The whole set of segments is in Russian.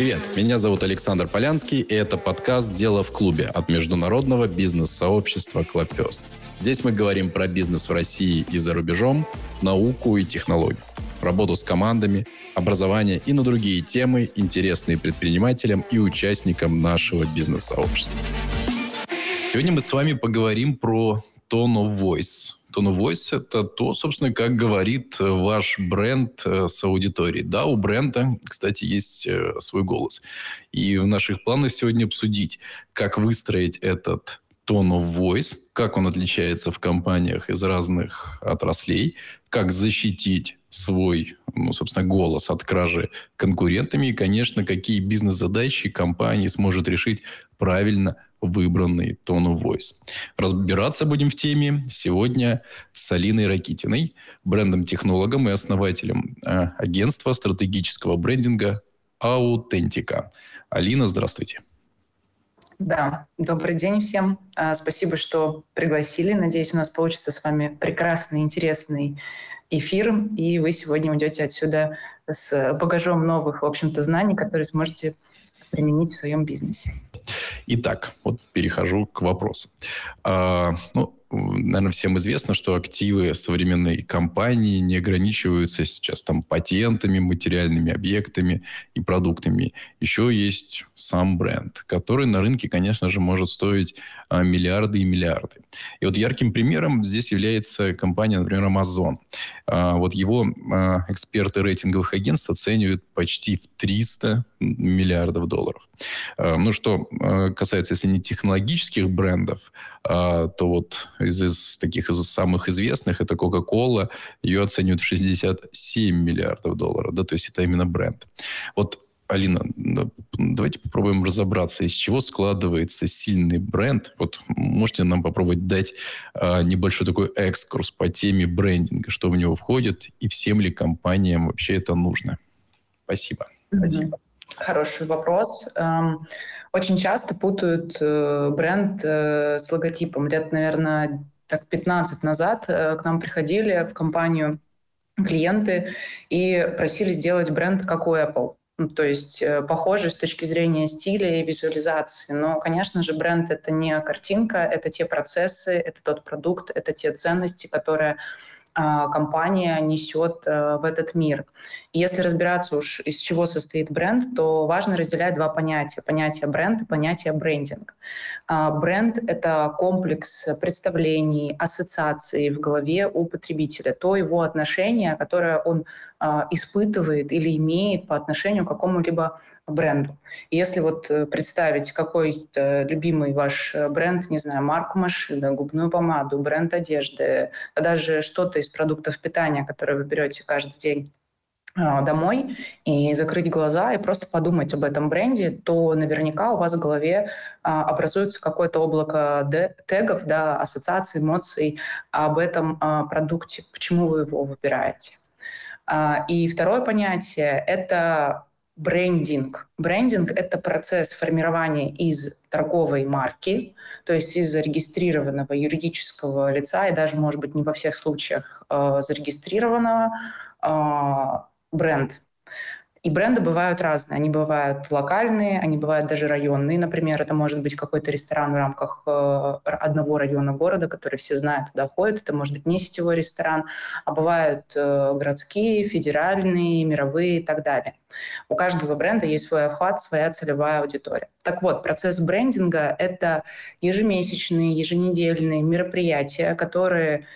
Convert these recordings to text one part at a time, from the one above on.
Привет, меня зовут Александр Полянский, и это подкаст «Дело в клубе» от международного бизнес-сообщества Clubfest. Здесь мы говорим про бизнес в России и за рубежом, науку и технологии, работу с командами, образование и на другие темы, интересные предпринимателям и участникам нашего бизнес-сообщества. Сегодня мы с вами поговорим про tone of voice. Tone of voice – это то, собственно, как говорит ваш бренд э, с аудиторией. Да, у бренда, кстати, есть э, свой голос. И в наших планах сегодня обсудить, как выстроить этот tone of voice, как он отличается в компаниях из разных отраслей, как защитить свой, ну, собственно, голос от кражи конкурентами и, конечно, какие бизнес-задачи компания сможет решить правильно выбранный tone of voice. Разбираться будем в теме сегодня с Алиной Ракитиной, брендом-технологом и основателем э, агентства стратегического брендинга «Аутентика». Алина, здравствуйте. Да, добрый день всем. А, спасибо, что пригласили. Надеюсь, у нас получится с вами прекрасный, интересный эфир, и вы сегодня уйдете отсюда с багажом новых, в общем-то, знаний, которые сможете применить в своем бизнесе. Итак, вот перехожу к вопросу. А, ну, наверное, всем известно, что активы современной компании не ограничиваются сейчас там патентами, материальными объектами и продуктами. Еще есть сам бренд, который на рынке, конечно же, может стоить а, миллиарды и миллиарды. И вот ярким примером здесь является компания, например, Amazon. А, вот его а, эксперты рейтинговых агентств оценивают почти в 300 миллиардов долларов. Ну, что касается, если не технологических брендов, то вот из, из таких из самых известных это Coca-Cola, ее оценивают в 67 миллиардов долларов, да, то есть это именно бренд. Вот Алина, давайте попробуем разобраться, из чего складывается сильный бренд. Вот можете нам попробовать дать а, небольшой такой экскурс по теме брендинга, что в него входит и всем ли компаниям вообще это нужно. Спасибо. Спасибо. Хороший вопрос. Эм, очень часто путают э, бренд э, с логотипом. Лет, наверное, так 15 назад э, к нам приходили в компанию клиенты и просили сделать бренд как у Apple. Ну, то есть похожий с точки зрения стиля и визуализации. Но, конечно же, бренд — это не картинка, это те процессы, это тот продукт, это те ценности, которые компания несет э, в этот мир. И если разбираться уж, из чего состоит бренд, то важно разделять два понятия. Понятие бренд и понятие брендинг. А, бренд — это комплекс представлений, ассоциаций в голове у потребителя, то его отношение, которое он а, испытывает или имеет по отношению к какому-либо бренду. Если вот э, представить какой-то любимый ваш э, бренд, не знаю, марку машины, губную помаду, бренд одежды, даже что-то из продуктов питания, которые вы берете каждый день а, домой и закрыть глаза и просто подумать об этом бренде, то наверняка у вас в голове а, образуется какое-то облако тегов, да, ассоциаций, эмоций об этом а, продукте, почему вы его выбираете. А, и второе понятие – это брендинг. Брендинг – это процесс формирования из торговой марки, то есть из зарегистрированного юридического лица, и даже, может быть, не во всех случаях э, зарегистрированного э, бренд. И бренды бывают разные. Они бывают локальные, они бывают даже районные. Например, это может быть какой-то ресторан в рамках э, одного района города, который все знают, туда ходят. Это может быть не сетевой ресторан, а бывают э, городские, федеральные, мировые и так далее. У каждого бренда есть свой охват, своя целевая аудитория. Так вот, процесс брендинга – это ежемесячные, еженедельные мероприятия, которые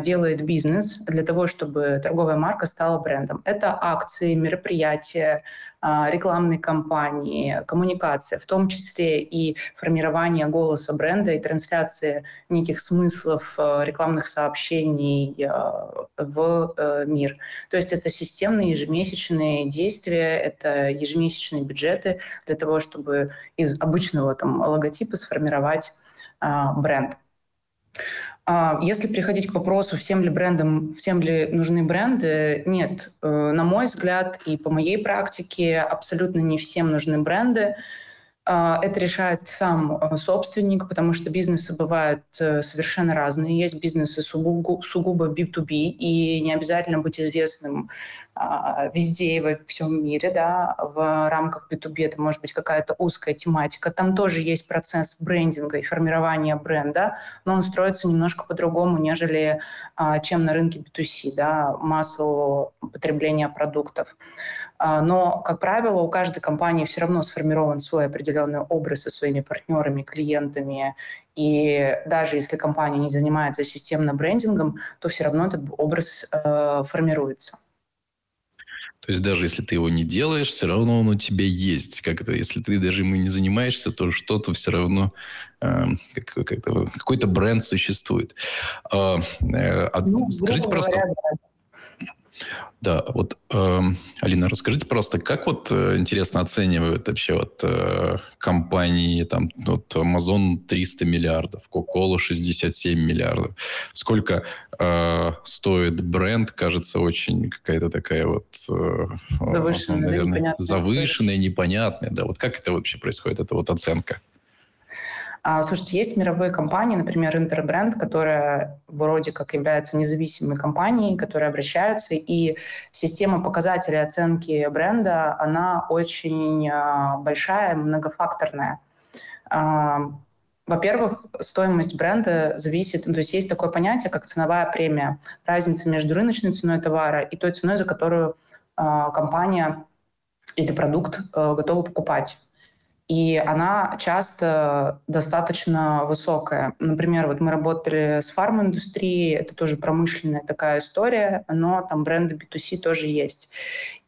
делает бизнес для того, чтобы торговая марка стала брендом. Это акции, мероприятия, а, рекламные кампании, коммуникация, в том числе и формирование голоса бренда и трансляция неких смыслов э, рекламных сообщений э, в мир. То есть это системные ежемесячные действия, это ежемесячные бюджеты для того, чтобы из обычного там, логотипа сформировать бренд. А, если приходить к вопросу, всем ли брендам, всем ли нужны бренды, нет. Э, на мой взгляд и по моей практике абсолютно не всем нужны бренды. А, это решает сам э, собственник, потому что бизнесы бывают э, совершенно разные. Есть бизнесы сугубо, сугубо B2B, и не обязательно быть известным везде и во всем мире. Да. В рамках B2B это может быть какая-то узкая тематика. Там тоже есть процесс брендинга и формирования бренда, но он строится немножко по-другому, нежели а, чем на рынке B2C, да, массового потребления продуктов. А, но, как правило, у каждой компании все равно сформирован свой определенный образ со своими партнерами, клиентами. И даже если компания не занимается системным брендингом, то все равно этот образ э, формируется. То есть даже если ты его не делаешь, все равно он у тебя есть. Как это, если ты даже ему не занимаешься, то что-то все равно э, как, как какой-то бренд существует. А, э, а, ну, скажите просто. Говоря, да да, вот, э, Алина, расскажите просто, как вот э, интересно оценивают вообще вот э, компании, там, вот Amazon 300 миллиардов, Coca-Cola 67 миллиардов. Сколько э, стоит бренд, кажется, очень какая-то такая вот... Э, завышенная, наверное, непонятная. Завышенная, непонятная, да. Вот как это вообще происходит, эта вот оценка? А, слушайте, есть мировые компании, например, Интербренд, которая вроде как является независимой компанией, которая обращаются, и система показателей оценки бренда, она очень а, большая, многофакторная. А, во-первых, стоимость бренда зависит, ну, то есть есть такое понятие, как ценовая премия, разница между рыночной ценой товара и той ценой, за которую компания или продукт э, готова покупать и она часто достаточно высокая. Например, вот мы работали с фарм-индустрией, это тоже промышленная такая история, но там бренды B2C тоже есть.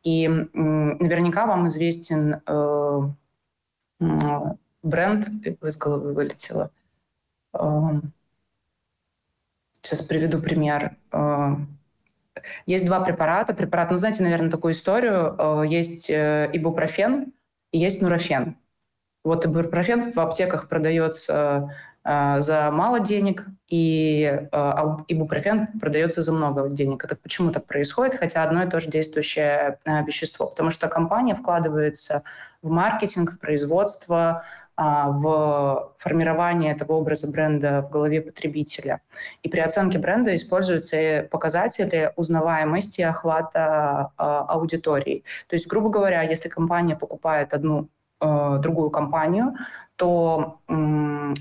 И наверняка вам известен э, бренд, из головы вылетело. Э, сейчас приведу пример. Э, есть два препарата. Препарат, ну, знаете, наверное, такую историю. Э, есть э, ибупрофен есть нурофен. Вот ибупрофен в аптеках продается э, за мало денег, и э, ибупрофен продается за много денег. Это почему так происходит, хотя одно и то же действующее э, вещество? Потому что компания вкладывается в маркетинг, в производство, в формирование этого образа бренда в голове потребителя. И при оценке бренда используются показатели узнаваемости и охвата аудитории. То есть, грубо говоря, если компания покупает одну Э, другую компанию, то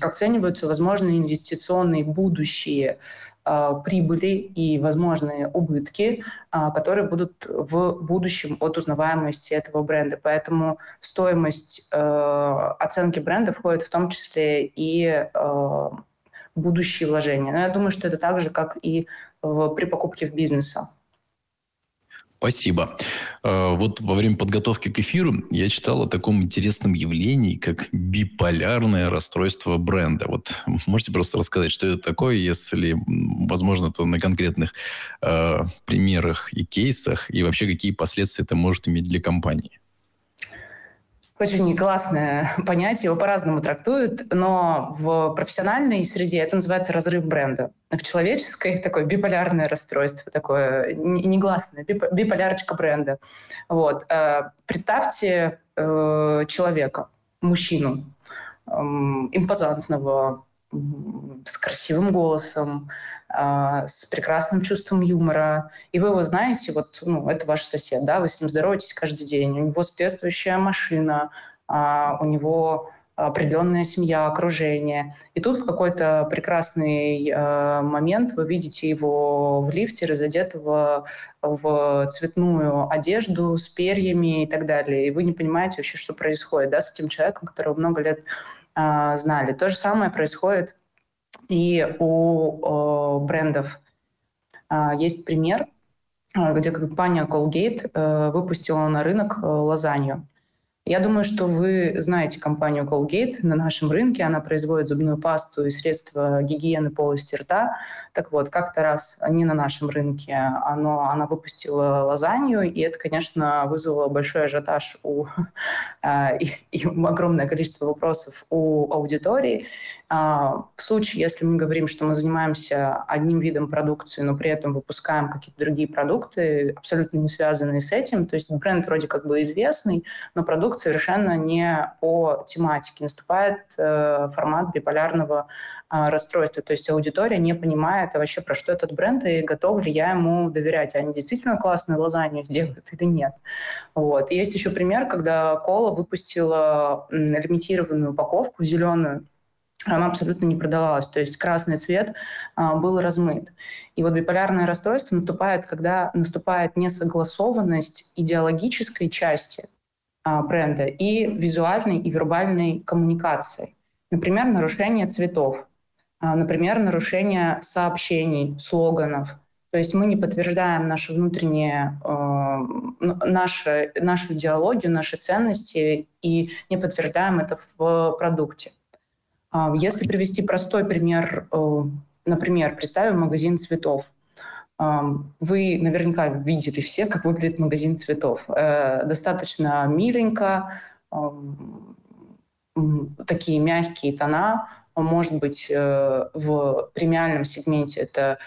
оцениваются возможные инвестиционные будущие э, прибыли и возможные убытки, э, которые будут в будущем от узнаваемости этого бренда. Поэтому в стоимость оценки бренда входит в том числе и будущие вложения. Но я думаю, что это так же, как и при покупке в бизнеса. Спасибо. А, вот во время подготовки к эфиру я читал о таком интересном явлении, как биполярное расстройство бренда. Вот можете просто рассказать, что это такое, если возможно, то на конкретных э, примерах и кейсах, и вообще какие последствия это может иметь для компании? Очень классное понятие, его по-разному трактуют, но в профессиональной среде это называется разрыв бренда. В человеческой такое биполярное расстройство, такое негласное, биполярочка бренда. Вот. Э, представьте э, человека, мужчину, импозантного, с красивым голосом, э, с прекрасным чувством юмора. И вы его знаете, вот, ну, это ваш сосед, да, вы с ним здороваетесь каждый день. У него соответствующая машина, э, у него определенная семья, окружение. И тут в какой-то прекрасный э, момент вы видите его в лифте, разодетого в цветную одежду с перьями и так далее. И вы не понимаете вообще, что происходит да, с этим человеком, которого много лет э, знали. То же самое происходит и у э, брендов. Э, есть пример, э, где компания Colgate э, выпустила на рынок э, лазанью. Я думаю, что вы знаете компанию Colgate на нашем рынке. Она производит зубную пасту и средства гигиены полости рта. Так вот, как-то раз не на нашем рынке, оно, она выпустила лазанью, и это, конечно, вызвало большой ажиотаж у, а, и, и огромное количество вопросов у аудитории. А, в случае, если мы говорим, что мы занимаемся одним видом продукции, но при этом выпускаем какие-то другие продукты, абсолютно не связанные с этим, то есть бренд вроде как бы известный, но продукт совершенно не по тематике. Наступает э, формат биполярного э, расстройства, то есть аудитория не понимает вообще, про что этот бренд и готов ли я ему доверять. Они действительно классную лазанью сделают или нет. Вот. Есть еще пример, когда Кола выпустила лимитированную упаковку зеленую, она абсолютно не продавалась. То есть красный цвет а, был размыт. И вот биполярное расстройство наступает, когда наступает несогласованность идеологической части а, бренда и визуальной и вербальной коммуникации. Например, нарушение цветов, а, например, нарушение сообщений, слоганов. То есть мы не подтверждаем наши внутренние, э, наши, нашу идеологию, наши ценности и не подтверждаем это в продукте. А, если привести простой пример, э, например, представим магазин цветов. Вы наверняка видели все, как выглядит магазин цветов. Э, достаточно миленько, такие мягкие тона. Может быть, э, в премиальном сегменте это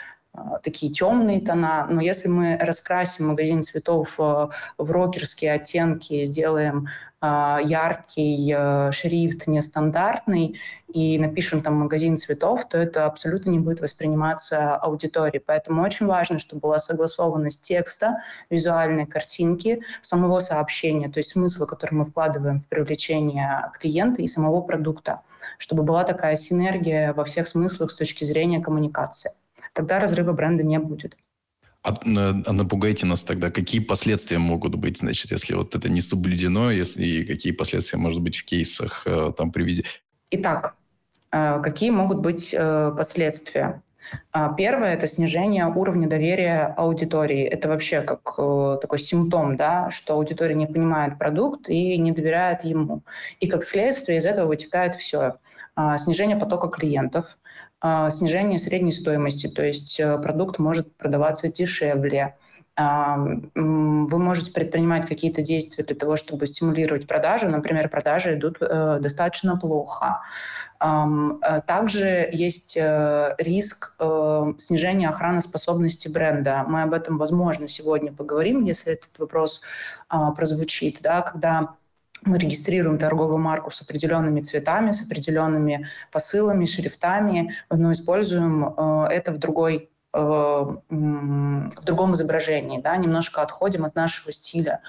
такие темные тона, но если мы раскрасим магазин цветов в рокерские оттенки, сделаем а, яркий э, шрифт, нестандартный, и напишем там магазин цветов, то это абсолютно не будет восприниматься аудиторией. Поэтому очень важно, чтобы была согласованность текста, визуальной картинки, самого сообщения, то есть смысла, который мы вкладываем в привлечение клиента и самого продукта, чтобы была такая синергия во всех смыслах с точки зрения коммуникации. Тогда разрыва бренда не будет. А, а напугайте нас тогда, какие последствия могут быть, значит, если вот это не соблюдено, если и какие последствия, может быть, в кейсах э, там приведены? Итак, э, какие могут быть э, последствия? А, первое – это снижение уровня доверия аудитории. Это вообще как такой симптом, да, что аудитория не понимает продукт и не доверяет ему. И как следствие из этого вытекает все. А, снижение потока клиентов, снижение средней стоимости, то есть э, продукт может продаваться дешевле. А, вы можете предпринимать какие-то действия для того, чтобы стимулировать продажи. Например, продажи идут э, достаточно плохо. Э, также есть риск снижения охраноспособности бренда. Мы об этом, возможно, сегодня поговорим, если этот вопрос а, прозвучит. Да, когда мы регистрируем торговую марку с определенными цветами, с определенными посылами, шрифтами, но используем э, это в другой э, в другом изображении, да, немножко отходим от нашего стиля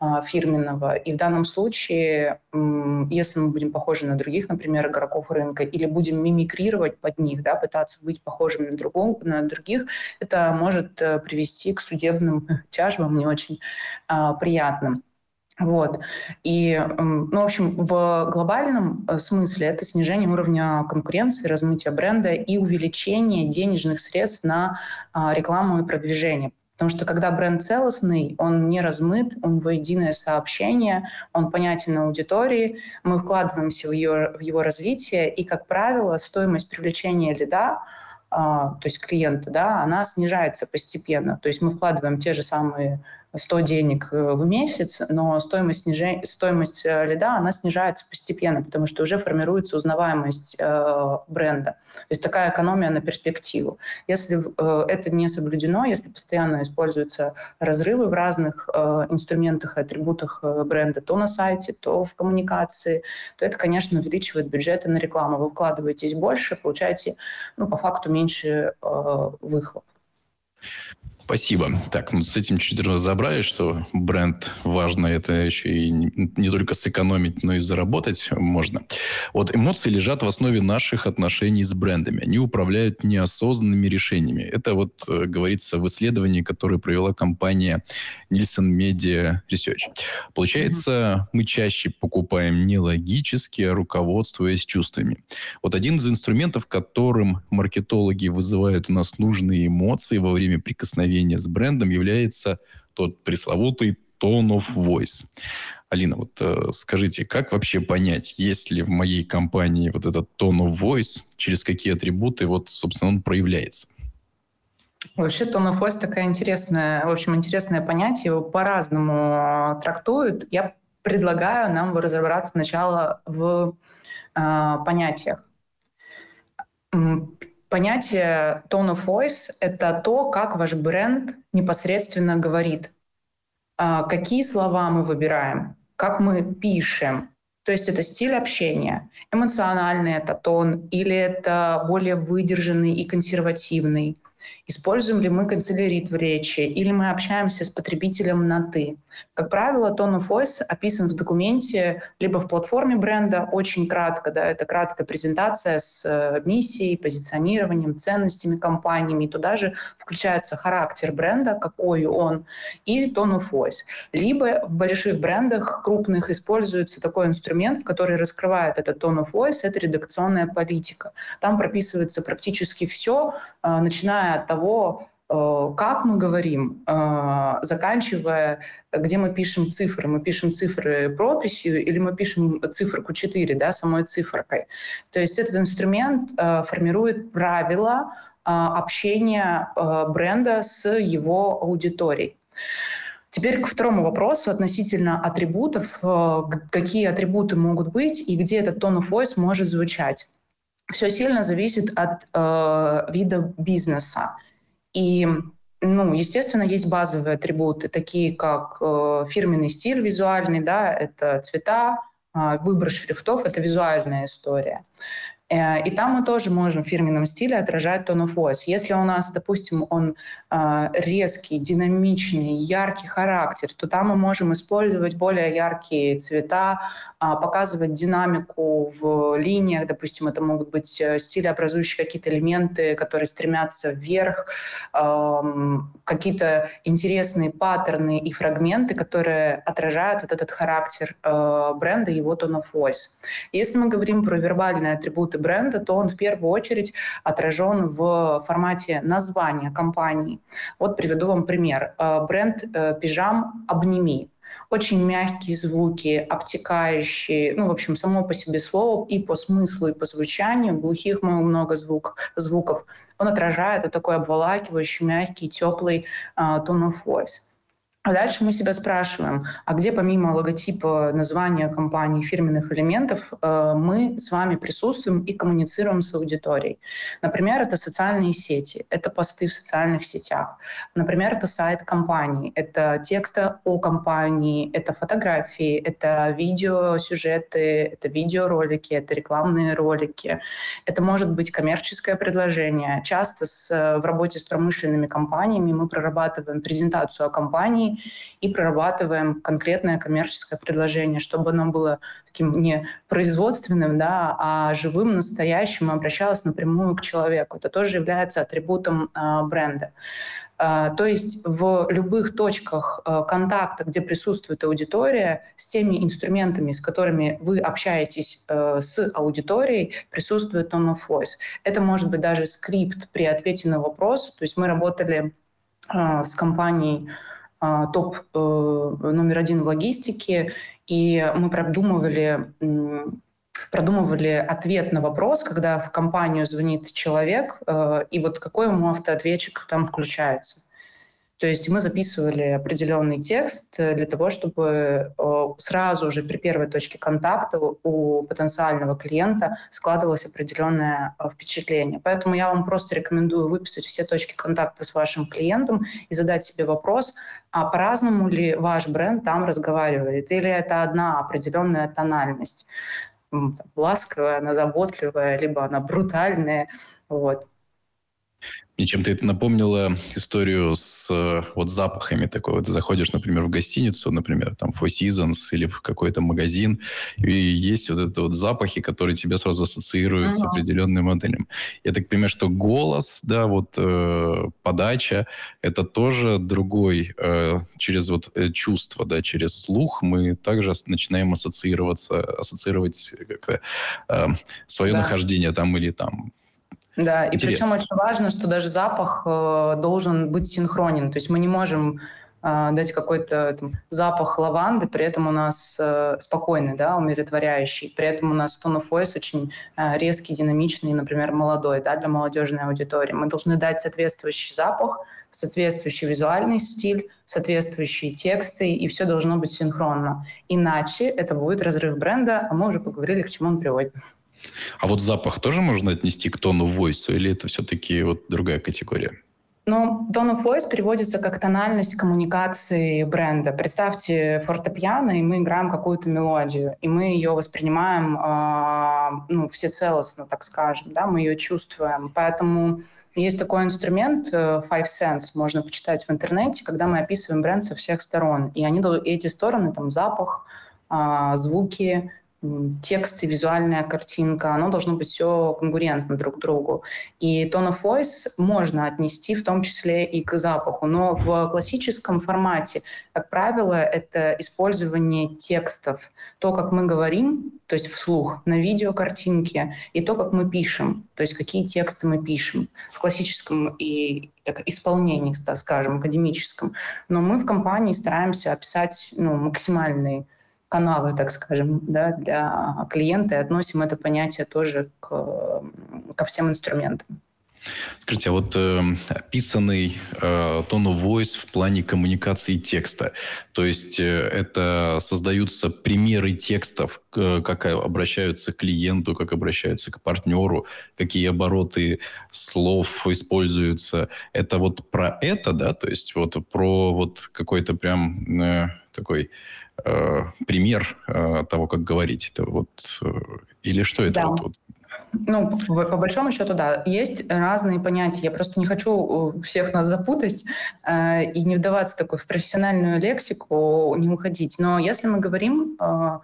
э, фирменного. И в данном случае, если мы будем похожи на других, например, игроков рынка, или будем мимикрировать под них, да, пытаться быть похожими на, другого, на других, это может привести к судебным тяжбам не очень приятным. Вот. И, ну, в общем, в глобальном э, смысле это снижение уровня конкуренции, размытие бренда и увеличение денежных средств на а, рекламу и продвижение. Потому что когда бренд целостный, он не размыт, у него единое сообщение, он понятен аудитории, мы вкладываемся в, ее, в его развитие, и, как правило, стоимость привлечения лида то есть клиента, да, она снижается постепенно. То есть мы вкладываем те же самые 100 денег э, в месяц, но стоимость, снижения, стоимость э, лида, она снижается постепенно, потому что уже формируется узнаваемость э, бренда. То есть такая экономия на перспективу. Если э, это не соблюдено, если постоянно используются разрывы в разных э, инструментах и атрибутах э, бренда, то на сайте, то в коммуникации, то это, конечно, увеличивает бюджеты на рекламу. Вы вкладываетесь больше, получаете, ну, по факту меньше э, выхлоп. Спасибо. Так, ну с этим чуть разобрались, что бренд важно, это еще и не, только сэкономить, но и заработать можно. Вот эмоции лежат в основе наших отношений с брендами. Они управляют неосознанными решениями. Это вот э, говорится в исследовании, которое провела компания Nielsen Media Research. Получается, мы чаще покупаем не логически, а руководствуясь чувствами. Вот один из инструментов, которым маркетологи вызывают у нас нужные эмоции во время прикосновения общения с брендом является тот пресловутый tone of voice. Алина, вот э, скажите, как вообще понять, есть ли в моей компании вот этот tone of voice, через какие атрибуты вот, собственно, он проявляется? Вообще tone of voice такая интересная, в общем, интересное понятие, его по-разному трактуют. Я предлагаю нам разобраться сначала в э, понятиях. Понятие tone of voice — это то, как ваш бренд непосредственно говорит. А, какие слова мы выбираем, как мы пишем. То есть это стиль общения, эмоциональный это тон или это более выдержанный и консервативный — Используем ли мы канцелярит в речи или мы общаемся с потребителем на «ты». Как правило, tone of voice описан в документе либо в платформе бренда, очень кратко, да, это краткая презентация с э, миссией, позиционированием, ценностями компаниями. Туда же включается характер бренда, какой он, и tone of voice. Либо в больших брендах крупных используется такой инструмент, который раскрывает этот tone of voice, это редакционная политика. Там прописывается практически все, э, начиная от того, как мы говорим, э, заканчивая, где мы пишем цифры. Мы пишем цифры прописью или мы пишем циферку 4, да, самой цифркой. То есть этот инструмент э, формирует правила общения бренда с его аудиторией. Теперь к второму вопросу относительно атрибутов. Какие атрибуты могут быть и где этот tone of voice может звучать все сильно зависит от э, вида бизнеса. И, ну, естественно, есть базовые атрибуты, такие как э, фирменный стиль визуальный, да, это цвета, э, выбор шрифтов, это визуальная история. Э, и там мы тоже можем в фирменном стиле отражать tone of voice. Если у нас, допустим, он э, резкий, динамичный, яркий характер, то там мы можем использовать более яркие цвета, а, показывать динамику в линиях. Допустим, это могут быть э, стилеобразующие какие-то элементы, которые стремятся вверх, какие-то интересные паттерны и фрагменты, которые отражают вот этот характер бренда, его tone of voice. Если мы говорим про вербальные атрибуты бренда, то он в первую очередь отражен в формате названия компании. Вот приведу вам пример. Э, бренд э, «Пижам Обними». Очень мягкие звуки, обтекающие, ну, в общем, само по себе слово и по смыслу, и по звучанию, глухих много звук, звуков, он отражает вот такой обволакивающий, мягкий, теплый uh, tone of voice. А дальше мы себя спрашиваем, а где помимо логотипа, названия компании, фирменных элементов, э, мы с вами присутствуем и коммуницируем с аудиторией. Например, это социальные сети, это посты в социальных сетях. Например, это сайт компании, это тексты о компании, это фотографии, это видеосюжеты, это видеоролики, это рекламные ролики. Это может быть коммерческое предложение. Часто с, в работе с промышленными компаниями мы прорабатываем презентацию о компании, и прорабатываем конкретное коммерческое предложение, чтобы оно было таким не производственным, да, а живым, настоящим, и обращалось напрямую к человеку. Это тоже является атрибутом э, бренда. Uh, то есть в любых точках uh, контакта, где присутствует аудитория, с теми инструментами, с которыми вы общаетесь с аудиторией, присутствует tone of voice. Это может быть даже скрипт при ответе на вопрос. То есть мы работали с компанией а, топ э, номер один в логистике, и мы продумывали продумывали ответ на вопрос, когда в компанию звонит человек, э, и вот какой ему автоответчик там включается. То есть мы записывали определенный текст э, для того, чтобы сразу же при первой точке контакта у потенциального клиента складывалось определенное э, впечатление. Поэтому я вам просто рекомендую выписать все точки контакта с вашим клиентом и задать себе вопрос, а по-разному ли ваш бренд там разговаривает, или это одна определенная тональность ласковая, она заботливая, либо она брутальная. Вот. Мне чем-то это напомнило историю с э, вот запахами такой. Вот ты заходишь, например, в гостиницу, например, там Four Seasons или в какой-то магазин, и есть вот это вот запахи, которые тебя сразу ассоциируют uh-huh. с определенным моделем. Я так понимаю, что голос, да, вот э, подача, это тоже другой э, через вот э, чувство, да, через слух мы также начинаем ассоциироваться, ассоциировать как-то э, свое да. нахождение там или там да, и причем очень важно, что даже запах э, должен быть синхронен. То есть мы не можем э, дать какой-то там, запах лаванды, при этом у нас э, спокойный, да, умиротворяющий. При этом у нас tone of voice очень э, резкий, динамичный, например, молодой, да, для молодежной аудитории. Мы должны дать соответствующий запах, соответствующий визуальный стиль, соответствующие тексты, и все должно быть синхронно. Иначе это будет разрыв бренда, а мы уже поговорили, к чему он приводит. А вот запах тоже можно отнести к тону voice, или это все-таки вот другая категория? Ну, tone of voice переводится как тональность коммуникации бренда. Представьте фортепиано, и мы играем какую-то мелодию, и мы ее воспринимаем э, ну, всецелостно, так скажем, да, мы ее чувствуем. Поэтому есть такой инструмент э, Five Sense, можно почитать в интернете, когда мы описываем бренд со всех сторон. И они, эти стороны, там запах, э, звуки, текст и визуальная картинка, оно должно быть все конкурентно друг другу. И tone of voice можно отнести в том числе и к запаху, но в классическом формате, как правило, это использование текстов, то, как мы говорим, то есть вслух, на видеокартинке, и то, как мы пишем, то есть какие тексты мы пишем в классическом и так, исполнении, так скажем, академическом. Но мы в компании стараемся описать ну, максимальный каналы, так скажем, да, для клиента и относим это понятие тоже к, ко всем инструментам. Скажите, а вот э, описанный э, tone of voice в плане коммуникации текста, то есть э, это создаются примеры текстов, э, как обращаются к клиенту, как обращаются к партнеру, какие обороты слов используются. Это вот про это, да, то есть вот про вот какой-то прям э, такой э, пример э, того, как говорить. Это вот э, или что это да. вот, вот ну, по, большому счету, да. Есть разные понятия. Я просто не хочу э, всех нас запутать э, и не вдаваться такой в профессиональную лексику, не уходить. Но если мы говорим, э,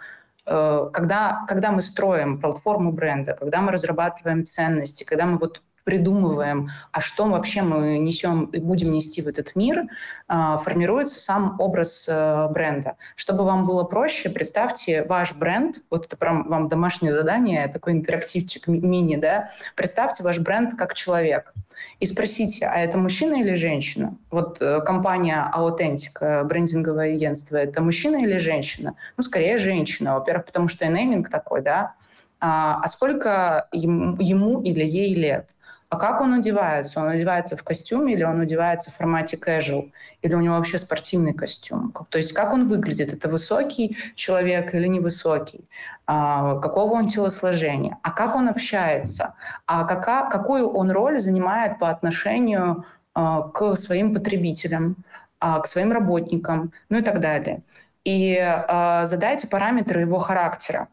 э, когда, когда мы строим платформу бренда, когда мы разрабатываем ценности, когда мы вот придумываем, а что вообще мы несем и будем нести в этот мир, а, формируется сам образ э, бренда. Чтобы вам было проще, представьте ваш бренд, вот это прям вам домашнее задание, такой интерактивчик мини, да, представьте ваш бренд как человек и спросите, а это мужчина или женщина? Вот э, компания Authentic, брендинговое агентство, это мужчина или женщина? Ну, скорее женщина. Во-первых, потому что и нейминг такой, да. А, а сколько ему, ему или ей лет? А как он одевается? Он одевается в костюме или он одевается в формате casual? Или у него вообще спортивный костюм? То есть как он выглядит? Это высокий человек или невысокий? А, какого он телосложения? А как он общается? А кака, какую он роль занимает по отношению а, к своим потребителям, а, к своим работникам, ну и так далее? И а, задайте параметры его характера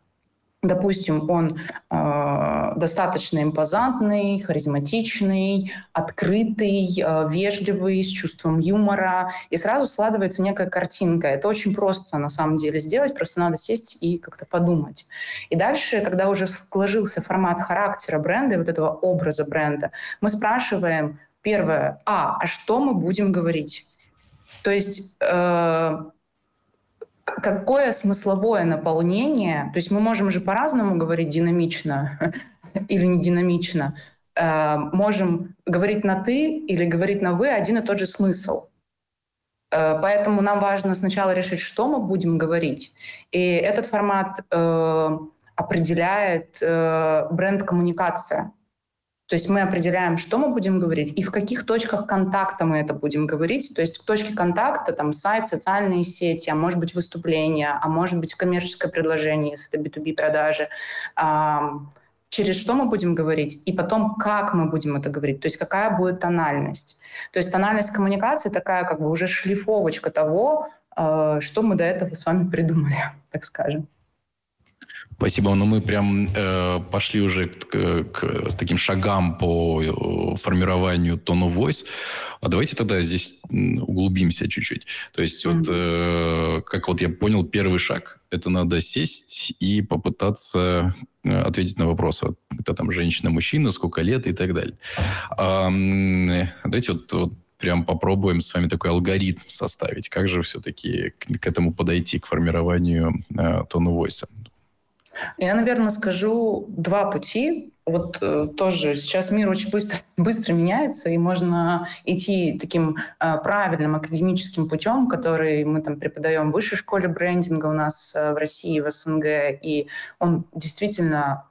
допустим, он э, достаточно импозантный, харизматичный, открытый, э, вежливый, с чувством юмора, и сразу складывается некая картинка. Это очень просто на самом деле сделать, просто надо сесть и как-то подумать. И дальше, когда уже сложился формат характера бренда вот этого образа бренда, мы спрашиваем первое, а, а что мы будем говорить? То есть э, какое смысловое наполнение, то есть мы можем же по-разному говорить динамично или не динамично, э, можем говорить на «ты» или говорить на «вы» один и тот же смысл. Э, поэтому нам важно сначала решить, что мы будем говорить. И этот формат э, определяет бренд-коммуникация. То есть мы определяем, что мы будем говорить и в каких точках контакта мы это будем говорить. То есть в точке контакта там сайт, социальные сети, а может быть выступление, а может быть коммерческое предложение, если это B2B продажи. через что мы будем говорить, и потом, как мы будем это говорить, то есть какая будет тональность. То есть тональность коммуникации такая как бы уже шлифовочка того, э, что мы до этого с вами придумали, так скажем. Спасибо. Но ну, мы прям э, пошли уже к, к, с таким шагам по э, формированию tone of voice. А давайте тогда здесь углубимся чуть-чуть. То есть mm-hmm. вот, э, как вот я понял, первый шаг – это надо сесть и попытаться э, ответить на вопрос, кто там женщина, мужчина, сколько лет и так далее. А, давайте вот, вот прям попробуем с вами такой алгоритм составить. Как же все-таки к, к этому подойти, к формированию э, тона войса? Я, наверное, скажу два пути. Вот э, тоже сейчас мир очень быстро, быстро меняется, и можно идти таким э, правильным академическим путем, который мы там преподаем в высшей школе брендинга у нас э, в России, в СНГ, и он действительно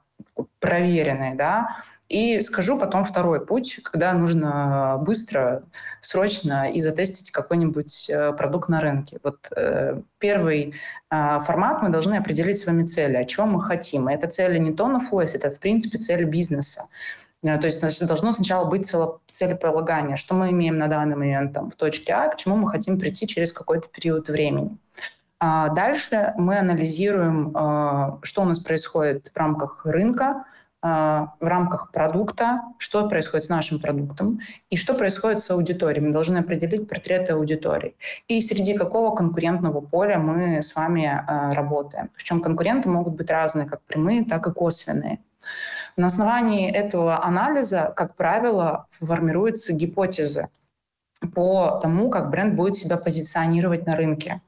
проверенный, да, И скажу потом второй путь, когда нужно быстро, срочно и затестить какой-нибудь э, продукт на рынке. Вот э, первый э, формат мы должны определить с вами цели, о чем мы хотим. И это цели не tone of это в принципе цели бизнеса. Э, то есть значит, должно сначала быть цело, целеполагание, что мы имеем на данный момент там, в точке А, к чему мы хотим прийти через какой-то период времени. А дальше мы анализируем, что у нас происходит в рамках рынка, в рамках продукта, что происходит с нашим продуктом и что происходит с аудиторией. Мы должны определить портреты аудитории. И среди какого конкурентного поля мы с вами работаем. Причем конкуренты могут быть разные, как прямые, так и косвенные. На основании этого анализа, как правило, формируются гипотезы по тому, как бренд будет себя позиционировать на рынке.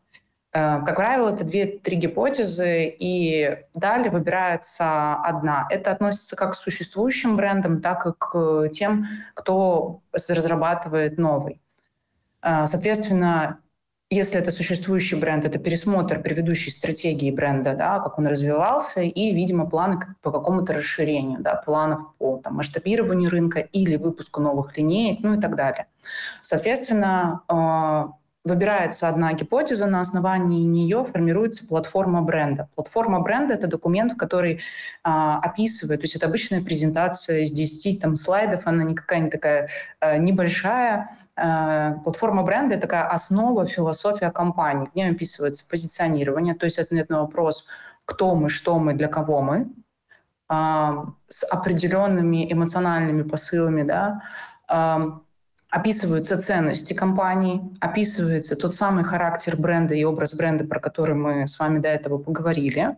Э, как правило, это две-три гипотезы, и далее выбирается одна. Это относится как к существующим брендам, так и к тем, кто разрабатывает новый. Э, соответственно, если это существующий бренд, это пересмотр предыдущей стратегии бренда, да, как он развивался, и, видимо, планы по какому-то расширению, да, планов по там, масштабированию рынка или выпуску новых линеек, ну и так далее. Соответственно, э, выбирается одна гипотеза, на основании нее формируется платформа бренда. Платформа бренда — это документ, который а, описывает, то есть это обычная презентация из 10 там, слайдов, она не какая-нибудь такая а, небольшая, Э, платформа бренда – это такая основа, философия компании. В ней описывается позиционирование, то есть ответ на вопрос, кто мы, что мы, для кого мы, а, с определенными эмоциональными посылами, да, а, описываются ценности компании, описывается тот самый характер бренда и образ бренда, про который мы с вами до этого поговорили,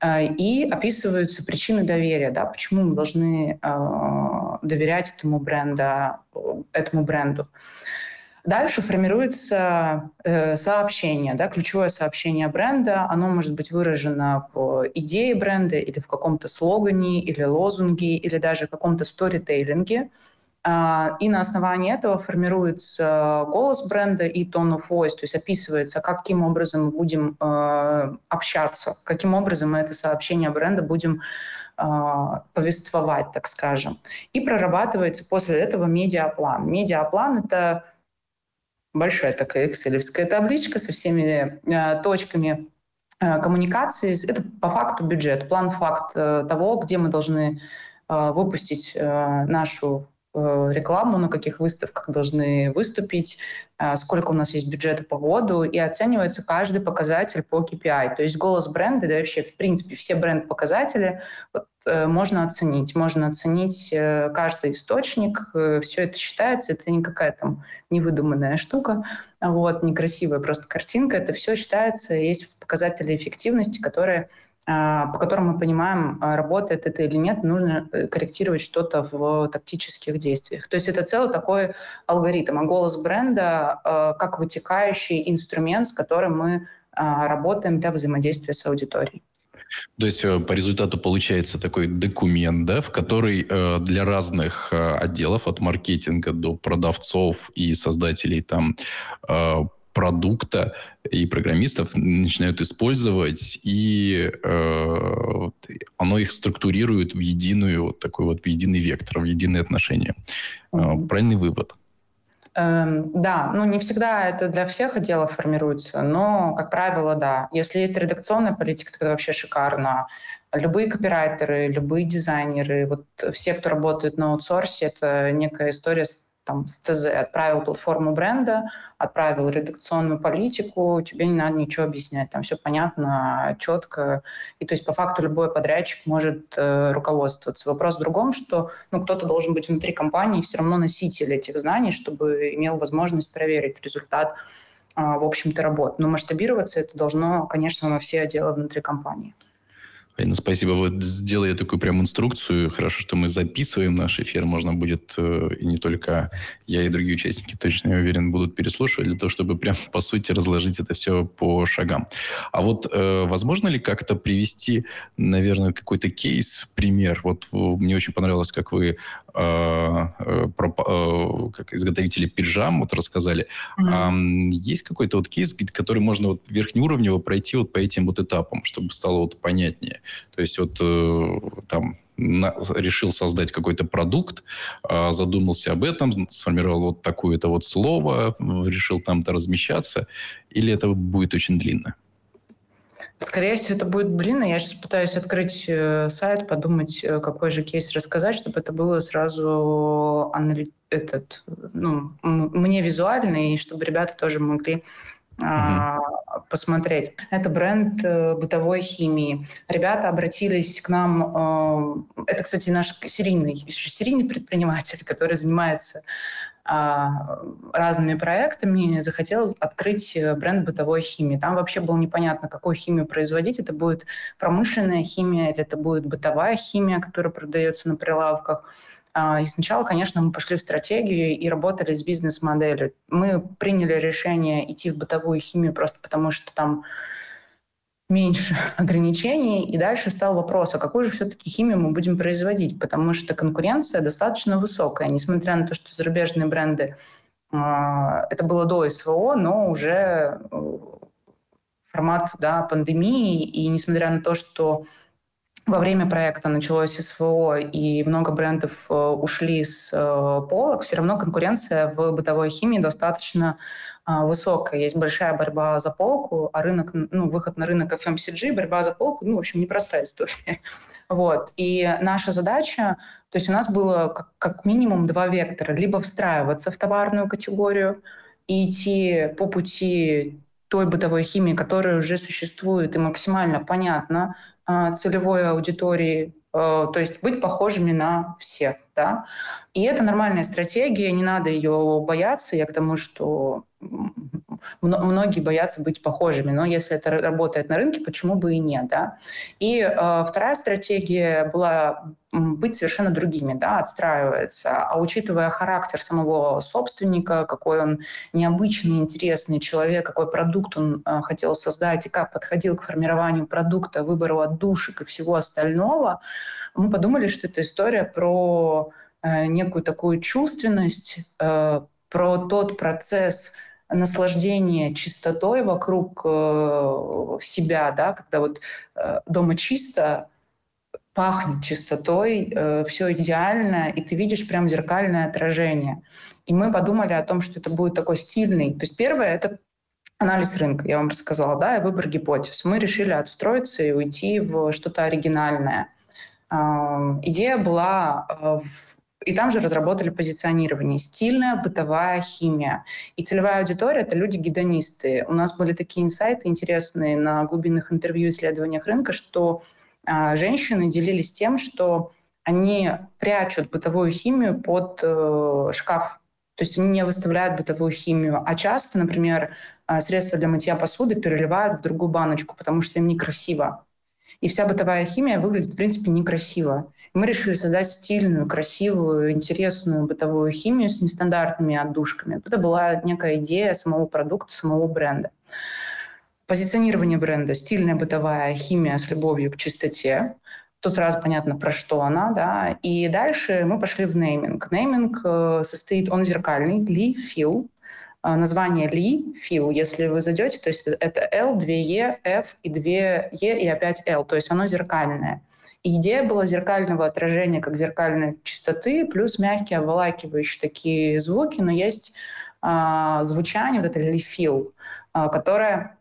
э, и описываются причины доверия, да, почему мы должны э, доверять этому бренду, этому бренду. Дальше формируется э, сообщение, да, ключевое сообщение бренда. Оно может быть выражено в идее бренда или в каком-то слогане, или лозунге, или даже в каком-то сторитейлинге. Uh, и на основании этого формируется голос бренда и tone of voice, то есть описывается, каким образом мы будем uh, общаться, каким образом мы это сообщение бренда будем а, повествовать, так скажем. И прорабатывается после этого медиаплан. Медиаплан — это большая такая экселевская табличка со всеми точками коммуникации. Это по факту бюджет, план-факт э, того, где мы должны выпустить нашу Э, рекламу, на каких выставках должны выступить, э, сколько у нас есть бюджета по году, и оценивается каждый показатель по KPI. То есть голос бренда, да вообще, в принципе, все бренд-показатели вот, э, можно оценить. Можно оценить каждый источник, все это считается, это не какая там невыдуманная штука, вот, некрасивая просто картинка, это все считается, есть показатели эффективности, которые по которым мы понимаем, а, работает это или нет, нужно э, корректировать что-то в тактических действиях. То есть это целый такой алгоритм. А голос бренда а, как вытекающий инструмент, с которым мы работаем для взаимодействия с аудиторией. То есть э, по результату получается такой документ, да, в который э, для разных отделов, от маркетинга до продавцов и создателей там продукта и программистов начинают использовать, и э, оно их структурирует в единую, вот такой вот в единый вектор, в единые отношения. Mm-hmm. Правильный вывод. Эм, да, ну не всегда это для всех отделов формируется, но, как правило, да. Если есть редакционная политика, тогда вообще шикарно. Любые копирайтеры, любые дизайнеры, вот все, кто работает на аутсорсе, это некая история с там, с ТЗ, отправил платформу бренда, отправил редакционную политику, тебе не надо ничего объяснять, там все понятно, четко. И то есть по факту любой подрядчик может э, руководствоваться. Вопрос в другом, что ну, кто-то должен быть внутри компании все равно носитель этих знаний, чтобы имел возможность проверить результат, э, в общем-то, работы. Но масштабироваться это должно, конечно, на все отделы внутри компании. Алина, спасибо. Вот сделали такую прям инструкцию. Хорошо, что мы записываем наш эфир. Можно будет, э, и не только я, и другие участники, точно, я уверен, будут переслушивать для того, чтобы прям, по сути, разложить это все по шагам. А вот э, возможно ли как-то привести, наверное, какой-то кейс, пример? Вот мне очень понравилось, как вы про, как изготовители пижам вот рассказали. Mm-hmm. есть какой-то вот кейс, который можно вот верхнеуровнево пройти вот по этим вот этапам, чтобы стало вот понятнее? То есть вот э, там решил создать какой-то продукт, а, задумался об этом, сформировал вот такое-то вот слово, решил там-то размещаться, или это будет очень длинно? Скорее всего, это будет длинно. Я сейчас пытаюсь открыть э, сайт, подумать, э, какой же кейс рассказать, чтобы это было сразу анали... этот, ну, мне визуально, и чтобы ребята тоже могли угу. посмотреть. Это бренд э, бытовой химии. Ребята обратились к нам. Э, это, кстати, наш серийный, серийный предприниматель, который занимается а, разными проектами, захотел открыть э, бренд бытовой химии. Там вообще было непонятно, какую химию производить. Это будет промышленная химия или это будет бытовая химия, которая продается на прилавках. А, и сначала, конечно, мы пошли в стратегию и работали с бизнес-моделью. Мы приняли решение идти в бытовую химию просто потому, что там меньше ограничений. И дальше стал вопрос, а какую же все-таки химию мы будем производить? Потому что конкуренция достаточно высокая. Несмотря на то, что зарубежные бренды, а, это было до СВО, но уже э, формат да, пандемии. И несмотря на то, что во время проекта началось СВО, и много брендов э, ушли с э, полок, все равно конкуренция в бытовой химии достаточно высокая. Есть большая борьба за полку, а рынок, ну, выход на рынок FMCG, борьба за полку, ну, в общем, непростая история. Вот. И наша задача, то есть у нас было как, как минимум два вектора. Либо встраиваться в товарную категорию и идти по пути той бытовой химии, которая уже существует и максимально понятна а, целевой аудитории, а, то есть быть похожими на всех. Да? И это нормальная стратегия, не надо ее бояться. Я к тому, что многие боятся быть похожими, но если это работает на рынке, почему бы и нет, да? И э, вторая стратегия была быть совершенно другими, да, отстраивается. А учитывая характер самого собственника, какой он необычный, интересный человек, какой продукт он э, хотел создать и как подходил к формированию продукта, выбору отдушек и всего остального, мы подумали, что это история про э, некую такую чувственность, э, про тот процесс наслаждение чистотой вокруг э, себя, да, когда вот э, дома чисто, пахнет чистотой, э, все идеально, и ты видишь прям зеркальное отражение. И мы подумали о том, что это будет такой стильный. То есть первое — это анализ рынка, я вам рассказала, да, и выбор гипотез. Мы решили отстроиться и уйти в что-то оригинальное. Э, идея была в и там же разработали позиционирование. Стильная бытовая химия. И целевая аудитория — это люди-гедонисты. У нас были такие инсайты интересные на глубинных интервью исследованиях рынка, что э, женщины делились тем, что они прячут бытовую химию под э, шкаф. То есть они не выставляют бытовую химию. А часто, например, э, средства для мытья посуды переливают в другую баночку, потому что им некрасиво. И вся бытовая химия выглядит, в принципе, некрасиво. Мы решили создать стильную, красивую, интересную бытовую химию с нестандартными отдушками. Это была некая идея самого продукта, самого бренда. Позиционирование бренда, стильная бытовая химия с любовью к чистоте. Тут сразу понятно, про что она, да. И дальше мы пошли в нейминг. Нейминг э, состоит, он зеркальный, Ли Фил. Э, название Ли, Фил, если вы зайдете, то есть это L, 2 E, F и 2 E и опять L, то есть оно зеркальное. И идея была зеркального отражения, как зеркальной чистоты, плюс мягкие, обволакивающие такие звуки, но есть а, звучание, вот это лифил, а, которое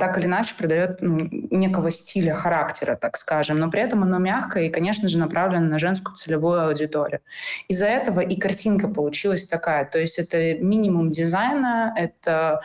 так или иначе придает некого стиля, характера, так скажем, но при этом оно мягкое и, конечно же, направлено на женскую целевую аудиторию. Из-за этого и картинка получилась такая, то есть это минимум дизайна, это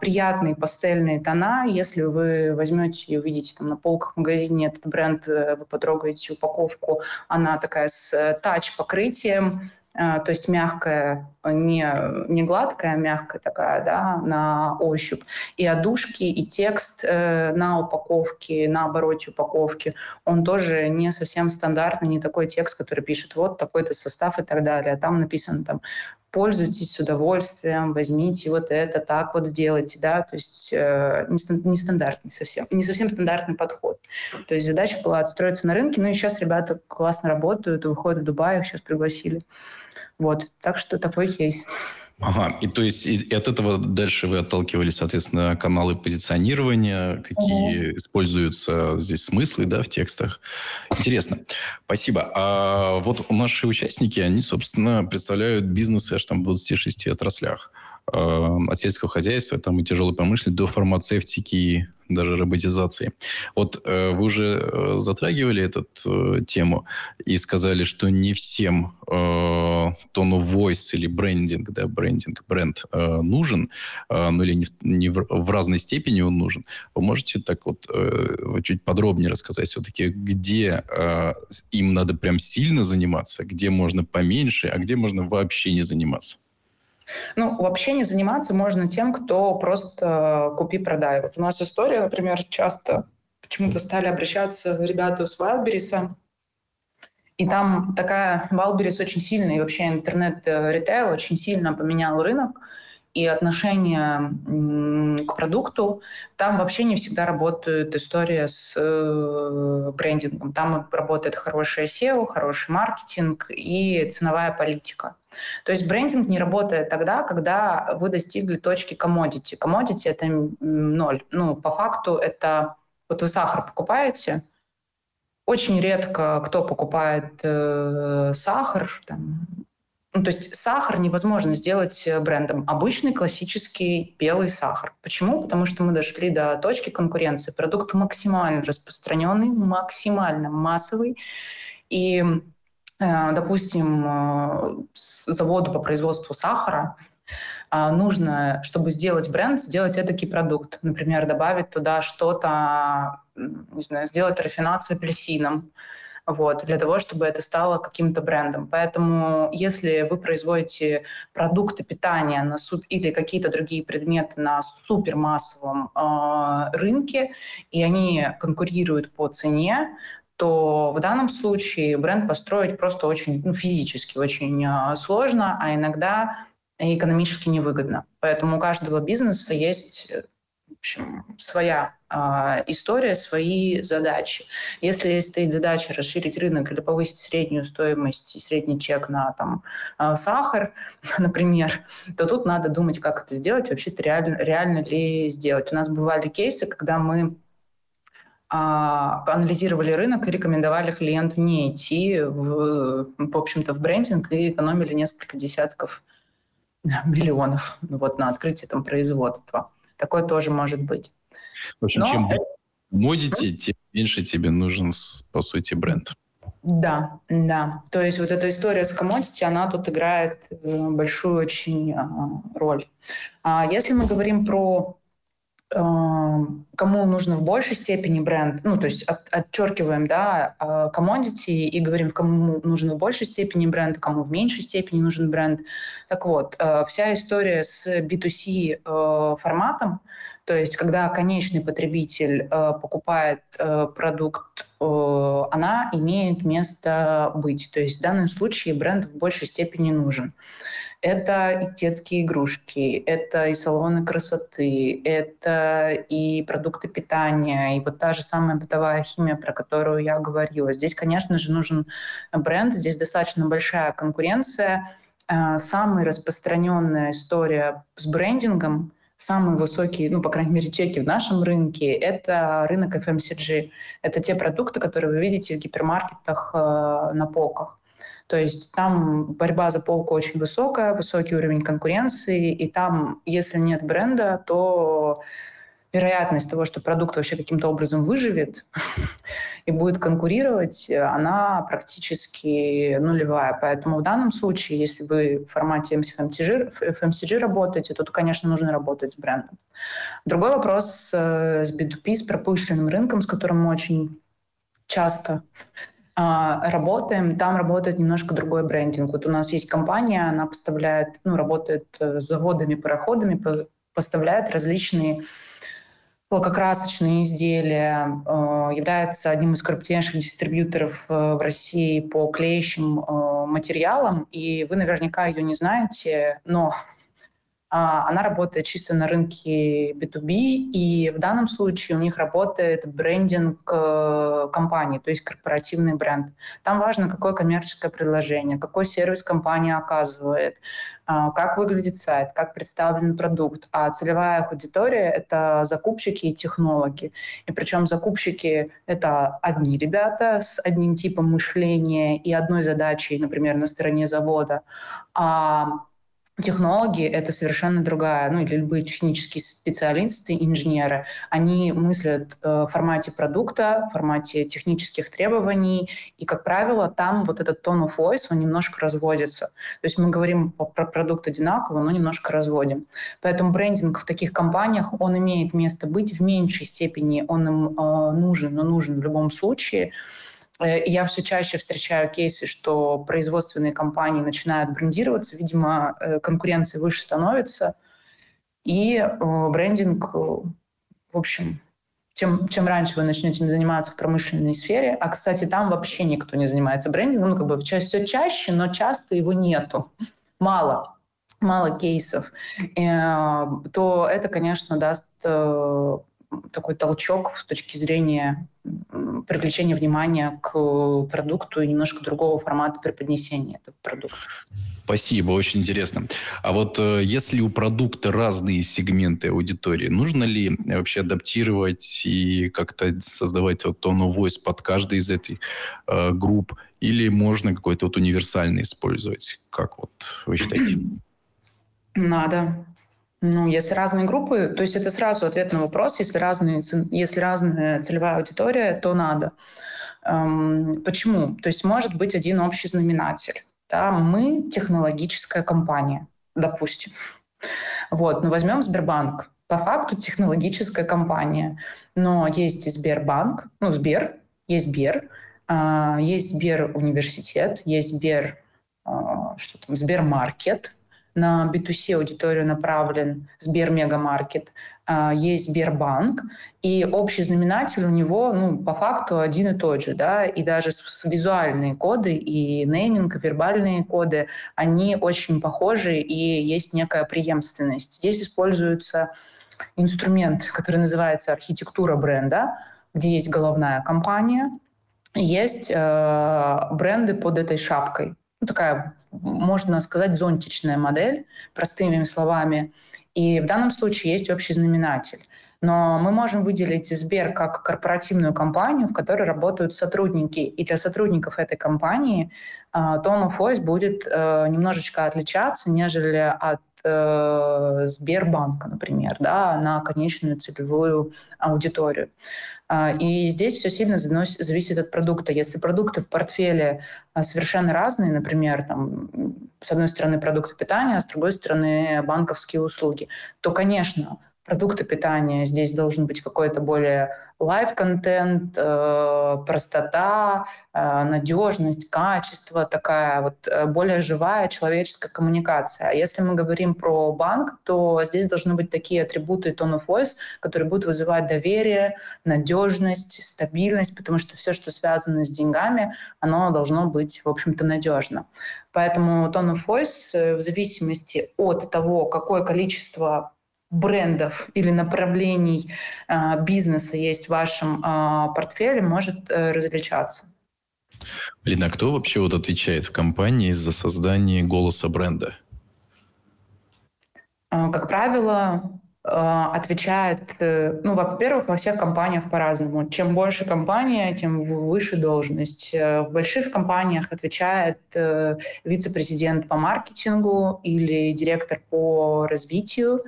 приятные пастельные тона. Если вы возьмете и увидите там на полках в магазине этот бренд, э, вы потрогаете упаковку, она такая с э, тач-покрытием, а, то есть мягкая, не, не гладкая, а мягкая такая, да, на ощупь. И одушки, и текст э, на упаковке, на обороте упаковки, он тоже не совсем стандартный, не такой текст, который пишет вот такой-то состав и так далее. Там написано там пользуйтесь с удовольствием, возьмите вот это, так вот сделайте, да, то есть э, нестандартный совсем, не совсем стандартный подход. То есть задача была отстроиться на рынке, ну и сейчас ребята классно работают, выходят в Дубай, их сейчас пригласили. Вот, так что такой кейс. Ага, и то есть и от этого дальше вы отталкивались, соответственно, каналы позиционирования, какие угу. используются здесь смыслы, да, в текстах. Интересно. Спасибо. А вот наши участники, они, собственно, представляют бизнесы аж там в 26 отраслях. Э, от сельского хозяйства там, и тяжелой промышленности до фармацевтики, даже роботизации. Вот э, вы уже э, затрагивали эту тему и сказали, что не всем of voice или брендинг, да, брендинг, бренд нужен, ну или не, не в, в разной степени он нужен. Вы можете так вот чуть подробнее рассказать все-таки, где им надо прям сильно заниматься, где можно поменьше, а где можно вообще не заниматься? Ну, вообще не заниматься можно тем, кто просто купи-продай. Вот у нас история, например, часто почему-то стали обращаться ребята с Wildberries, и там такая Wildberries очень сильная, и вообще интернет-ритейл очень сильно поменял рынок и отношение к продукту, там вообще не всегда работает история с э, брендингом. Там работает хорошее SEO, хороший маркетинг и ценовая политика. То есть брендинг не работает тогда, когда вы достигли точки commodity. Commodity – это ноль. Ну, по факту это... Вот вы сахар покупаете, очень редко кто покупает э, сахар, там, ну, то есть сахар невозможно сделать э, брендом. Обычный классический белый сахар. Почему? Потому что мы дошли до точки конкуренции. Продукт максимально распространенный, максимально массовый. И, э, допустим, э, заводу по производству сахара нужно, чтобы сделать бренд, сделать эдакий продукт. Например, добавить туда что-то, не знаю, сделать рафинацию апельсином, вот, для того, чтобы это стало каким-то брендом. Поэтому если вы производите продукты питания на суп или какие-то другие предметы на супермассовом э, рынке, и они конкурируют по цене, то в данном случае бренд построить просто очень ну, физически очень э, сложно, а иногда экономически невыгодно. Поэтому у каждого бизнеса есть общем, своя э, история, свои задачи. Если стоит задача расширить рынок или повысить среднюю стоимость и средний чек на там, э, сахар, например, то тут надо думать, как это сделать, вообще-то реально, реально ли сделать. У нас бывали кейсы, когда мы анализировали рынок и рекомендовали клиенту не идти, в, в общем-то, в брендинг и экономили несколько десятков миллионов вот, на открытие там, производства. Такое тоже может быть. В общем, Но... чем модите, тем меньше тебе нужен, по сути, бренд. Да, да. То есть вот эта история с коммодити, она тут играет э, большую очень а, роль. А если мы говорим про кому нужно в большей степени бренд, ну, то есть от, отчеркиваем, да, коммодити и говорим, кому нужен в большей степени бренд, кому в меньшей степени нужен бренд. Так вот, э, вся история с B2C форматом, то есть, когда конечный потребитель э, покупает э, продукт, э, она имеет место быть. То есть в данном случае бренд в большей степени нужен. Это и детские игрушки, это и салоны красоты, это и продукты питания, и вот та же самая бытовая химия, про которую я говорила. Здесь, конечно же, нужен бренд, здесь достаточно большая конкуренция. Э, самая распространенная история с брендингом – самые высокие, ну, по крайней мере, чеки в нашем рынке, это рынок FMCG. Это те продукты, которые вы видите в гипермаркетах э, на полках. То есть там борьба за полку очень высокая, высокий уровень конкуренции, и там, если нет бренда, то вероятность того, что продукт вообще каким-то образом выживет и будет конкурировать, она практически нулевая. Поэтому в данном случае, если вы в формате FMCG, FMCG работаете, то, конечно, нужно работать с брендом. Другой вопрос э, с B2B, с пропущенным рынком, с которым мы очень часто работаем, там работает немножко другой брендинг. Вот у нас есть компания, она поставляет, ну, работает э, с заводами, пароходами, поставляет различные лакокрасочные изделия, э, является одним из крупнейших дистрибьюторов э, в России по клеящим материалам. И вы наверняка ее не знаете, но а, она работает чисто на рынке B2B, и в данном случае у них работает брендинг э, компании, то есть корпоративный бренд. Там важно, какое коммерческое предложение, какой сервис компания оказывает, а, как выглядит сайт, как представлен продукт. А целевая аудитория — это закупщики и технологи. И причем закупщики — это одни ребята с одним типом мышления и одной задачей, например, на стороне завода. А Технологии — это совершенно другая, ну или любые технические специалисты, инженеры, они мыслят э, в формате продукта, в формате технических требований, и, как правило, там вот этот tone of voice, он немножко разводится. То есть мы говорим про продукт одинаково, но немножко разводим. Поэтому брендинг в таких компаниях, он имеет место быть в меньшей степени, он им э, нужен, но нужен в любом случае. Э, я все чаще встречаю кейсы, что производственные компании начинают брендироваться, видимо, э, конкуренция выше становится, и э, брендинг, в общем, чем, чем раньше вы начнете им заниматься в промышленной сфере, а, кстати, там вообще никто не занимается брендингом, ну, как бы все чаще, но часто его нету, мало, мало кейсов, то это, конечно, даст такой толчок с точки зрения привлечения внимания к продукту и немножко другого формата преподнесения этого продукта. Спасибо, очень интересно. А вот э, если у продукта разные сегменты аудитории, нужно ли вообще адаптировать и как-то создавать вот of voice под каждый из этих э, групп, или можно какой-то вот универсальный использовать? Как вот вы считаете? Надо. Ну, если разные группы, то есть это сразу ответ на вопрос, если, разные, если разная целевая аудитория, то надо. Эм, почему? То есть может быть один общий знаменатель. Да? Мы технологическая компания, допустим. Вот, но возьмем Сбербанк. По факту технологическая компания. Но есть и Сбербанк, ну, Сбер, есть Сбер, э, есть Сбер университет, есть Сбер, э, что там, Сбермаркет, на B2C аудиторию направлен Сбер Мегамаркет, а, есть Сбербанк, и общий знаменатель у него, ну, по факту один и тот же, да, и даже визуальные коды и нейминг, вербальные коды, они очень похожи, и есть некая преемственность. Здесь используется инструмент, который называется архитектура бренда, где есть головная компания, есть э, бренды под этой шапкой ну, такая, можно сказать, зонтичная модель, простыми словами. И в данном случае есть общий знаменатель. Но мы можем выделить Сбер как корпоративную компанию, в которой работают сотрудники. И для сотрудников этой компании э, tone of voice будет э, немножечко отличаться, нежели от э, Сбербанка, например, да, на конечную целевую аудиторию. А, и здесь все сильно зависит от продукта. Если продукты в портфеле а, совершенно разные, например, там, с одной стороны продукты питания, а с другой стороны банковские услуги, то, конечно, продукты питания. Здесь должен быть какой-то более live -контент, э, простота, э, надежность, качество, такая вот э, более живая человеческая коммуникация. А если мы говорим про банк, то здесь должны быть такие атрибуты tone of voice, которые будут вызывать доверие, надежность, стабильность, потому что все, что связано с деньгами, оно должно быть, в общем-то, надежно. Поэтому tone of voice в зависимости от того, какое количество брендов или направлений э, бизнеса есть в вашем э, портфеле, может э, различаться. Лина, кто вообще вот отвечает в компании за создание голоса бренда? Как правило, отвечает, ну, во-первых, во всех компаниях по-разному. Чем больше компания, тем выше должность. В больших компаниях отвечает вице-президент по маркетингу или директор по развитию.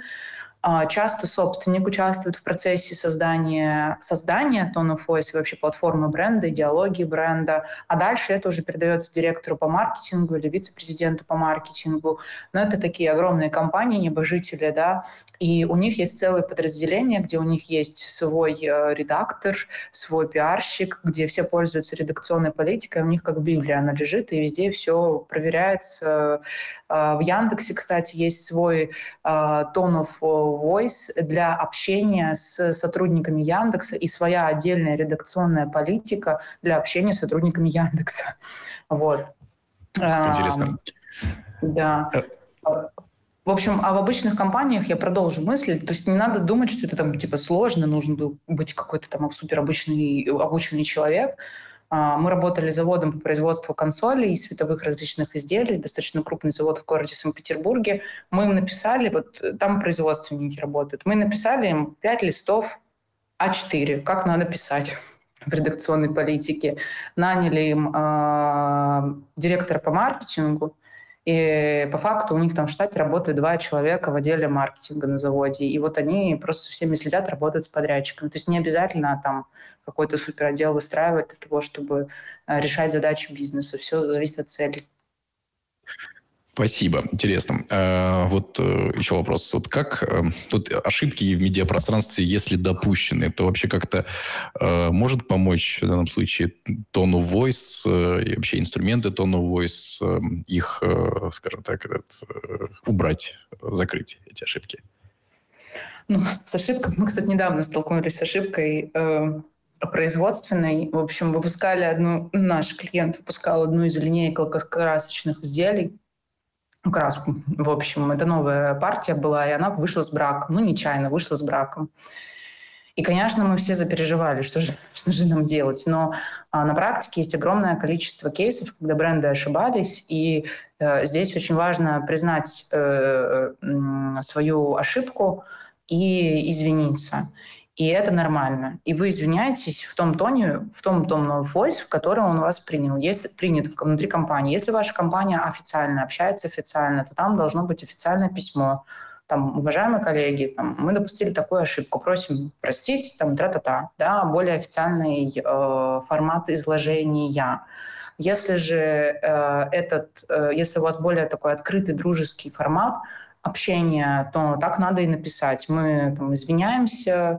А, часто собственник участвует в процессе создания, создания Tone of Voice, вообще платформы бренда, идеологии бренда, а дальше это уже передается директору по маркетингу или вице-президенту по маркетингу. Но это такие огромные компании, небожители, да, и у них есть целое подразделение, где у них есть свой э, редактор, свой пиарщик, где все пользуются редакционной политикой, у них как Библия она лежит, и везде все проверяется. Э, в Яндексе, кстати, есть свой э, tone of voice для общения с сотрудниками Яндекса и своя отдельная редакционная политика для общения с сотрудниками Яндекса. Вот. Интересно. Да. в общем, а в обычных компаниях я продолжу мысль. То есть не надо думать, что это там типа сложно, нужен был быть какой-то там супер обычный, обученный человек. А, мы работали заводом по производству консолей и световых различных изделий, достаточно крупный завод в городе Санкт-Петербурге. Мы им написали, вот там производственники работают, мы написали им пять листов А4, как надо писать в редакционной политике. Наняли им э, директора по маркетингу, и по факту у них там в штате работает два человека в отделе маркетинга на заводе. И вот они просто всеми следят, работают с подрядчиком. То есть не обязательно там какой-то суперотдел выстраивать для того, чтобы э, решать задачи бизнеса. Все зависит от цели. Спасибо, интересно. А, вот э, еще вопрос. Вот как э, тут ошибки в медиапространстве, если допущены, то вообще как-то э, может помочь в данном случае тону voice и вообще инструменты тону voice их, скажем так, этот, убрать, закрыть эти ошибки? Ну, с ошибкой мы, кстати, недавно столкнулись с ошибкой э, производственной. В общем, выпускали одну, наш клиент выпускал одну из линеек красочных изделий, краску. В общем, это новая партия была, и она вышла с браком. Ну, нечаянно вышла с браком. И, конечно, мы все запереживали, что же, что же нам делать. Но а, на практике есть огромное количество кейсов, когда бренды ошибались, и э, здесь очень важно признать э, э, свою ошибку и извиниться. И это нормально. И вы извиняетесь в том тоне, в том тонном voice, в котором он вас принял. Если принят внутри компании. Если ваша компания официально общается официально, то там должно быть официальное письмо. Там, уважаемые коллеги, там, мы допустили такую ошибку, просим простить, там, тра-та-та, да, более официальный э, формат изложения. Если же э, этот, э, если у вас более такой открытый дружеский формат общения, то так надо и написать. Мы там, извиняемся, Э,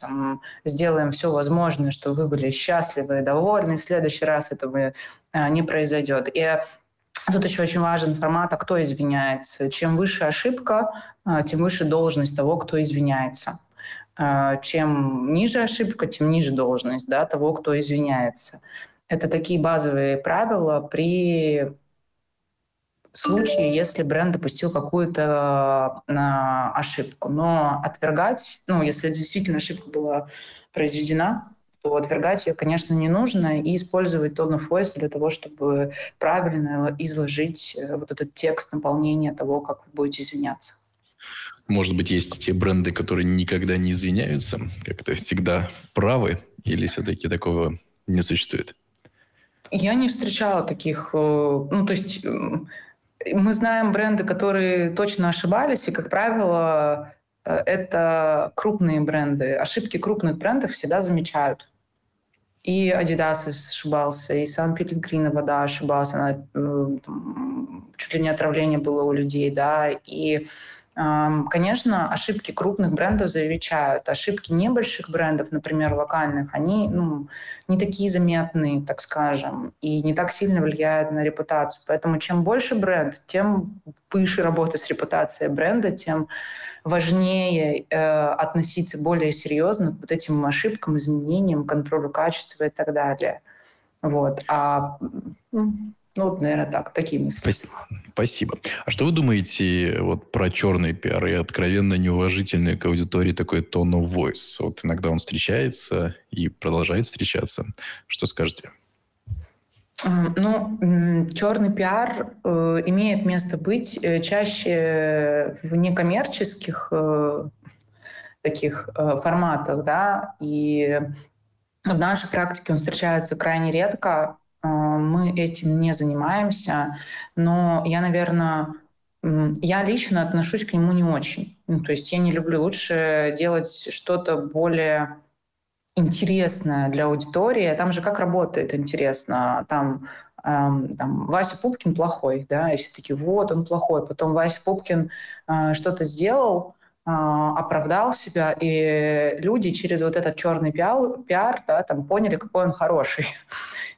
там, сделаем все возможное, чтобы вы были счастливы и довольны, в следующий раз этого э, не произойдет. И Тут еще очень важен формат, а кто извиняется. Чем выше ошибка, э, тем выше должность того, кто извиняется. Чем ниже ошибка, тем ниже должность да, того, кто извиняется. Это такие базовые правила при случае, если бренд допустил какую-то э, ошибку. Но отвергать, ну, если действительно ошибка была произведена, то отвергать ее, конечно, не нужно, и использовать tone of voice для того, чтобы правильно изложить э, вот этот текст наполнения того, как вы будете извиняться. Может быть, есть те бренды, которые никогда не извиняются, как-то всегда правы, или все-таки такого не существует? Я не встречала таких, э, ну, то есть мы знаем бренды, которые точно ошибались, и, как правило, э, это крупные бренды. Ошибки крупных брендов всегда замечают. И Adidas ошибался, и Сан Пелегрино вода ошибался, она, э, там, чуть ли не отравление было у людей, да, и Конечно, ошибки крупных брендов замечают. Ошибки небольших брендов, например, локальных, они ну, не такие заметные, так скажем, и не так сильно влияют на репутацию. Поэтому чем больше бренд, тем выше работа с репутацией бренда, тем важнее э, относиться более серьезно к вот этим ошибкам, изменениям, контролю качества и так далее. Вот. А ну, вот, наверное, так, такие мысли. Спасибо. А что вы думаете вот про черный пиар и откровенно неуважительный к аудитории такой tone of voice? Вот иногда он встречается и продолжает встречаться. Что скажете? Ну, черный пиар э, имеет место быть э, чаще в некоммерческих э, таких э, форматах, да, и в нашей практике он встречается крайне редко, а, мы этим не занимаемся, но я, наверное, я лично отношусь к нему не очень. Ну, то есть я не люблю лучше делать что-то более интересное для аудитории. Там же как работает интересно. Там, эм, там Вася Пупкин плохой, да, и все таки вот он плохой. Потом Вася Пупкин э, что-то сделал, а, оправдал себя, и люди через вот этот черный пиар, пиар да, там поняли, какой он хороший.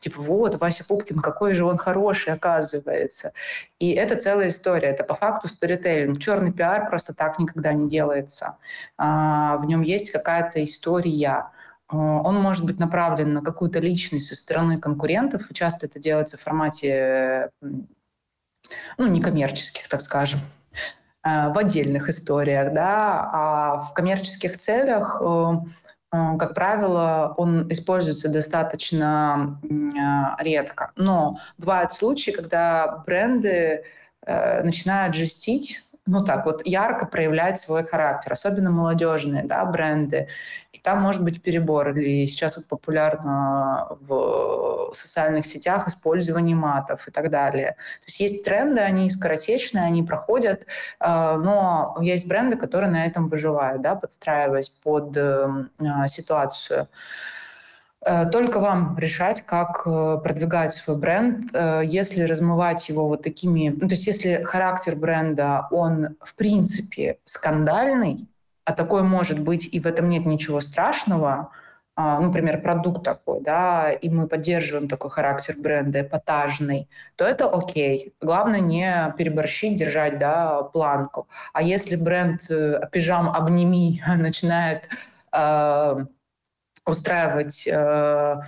типа, вот, Вася Пупкин, какой же он хороший, оказывается. И это целая история, это по факту сторителлинг. Черный пиар просто так никогда не делается. А, в нем есть какая-то история, а, он может быть направлен на какую-то личность со стороны конкурентов. Часто это делается в формате ну, некоммерческих, так скажем, в отдельных историях, да, а в коммерческих целях как правило, он используется достаточно редко. Но бывают случаи, когда бренды начинают жестить ну так вот ярко проявлять свой характер, особенно молодежные да, бренды. И там может быть перебор. Или сейчас вот популярно в социальных сетях использование матов и так далее. То есть есть тренды, они скоротечные, они проходят, э, но есть бренды, которые на этом выживают, да, подстраиваясь под эм, э, ситуацию. Э, только вам решать, как э, продвигать свой бренд. Э, если размывать его вот такими... Ну, то есть если характер бренда, он в принципе скандальный, а такой может быть, и в этом нет ничего страшного, а, ну, например, продукт такой, да, и мы поддерживаем такой характер бренда, эпатажный, то это окей. Главное не переборщить, держать, да, планку. А если бренд «Пижам, обними» начинает устраивать э,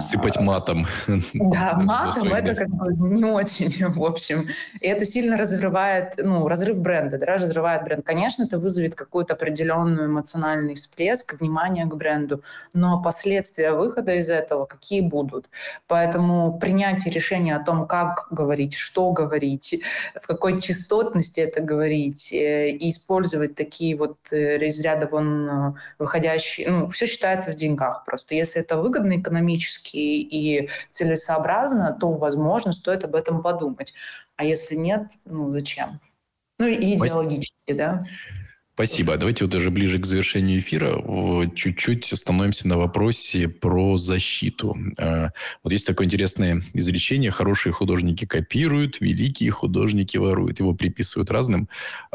Сыпать а, матом. Да, матом это как бы не очень, в общем. И это сильно разрывает, ну, разрыв бренда, да, разрывает бренд. Конечно, это вызовет какой-то определенный эмоциональный всплеск, внимание к бренду, но последствия выхода из этого какие будут? Поэтому принятие решения о том, как говорить, что говорить, в какой частотности это говорить, э, и использовать такие вот э, из ряда вон э, выходящие, ну, все считается в деньгах просто. Если это выгодно экономически, экономически и целесообразно, то, возможно, стоит об этом подумать. А если нет, ну зачем? Ну и идеологически, да. Спасибо. Давайте вот даже ближе к завершению эфира чуть-чуть остановимся на вопросе про защиту. Э, вот есть такое интересное изречение. Хорошие художники копируют, великие художники воруют. Его приписывают разным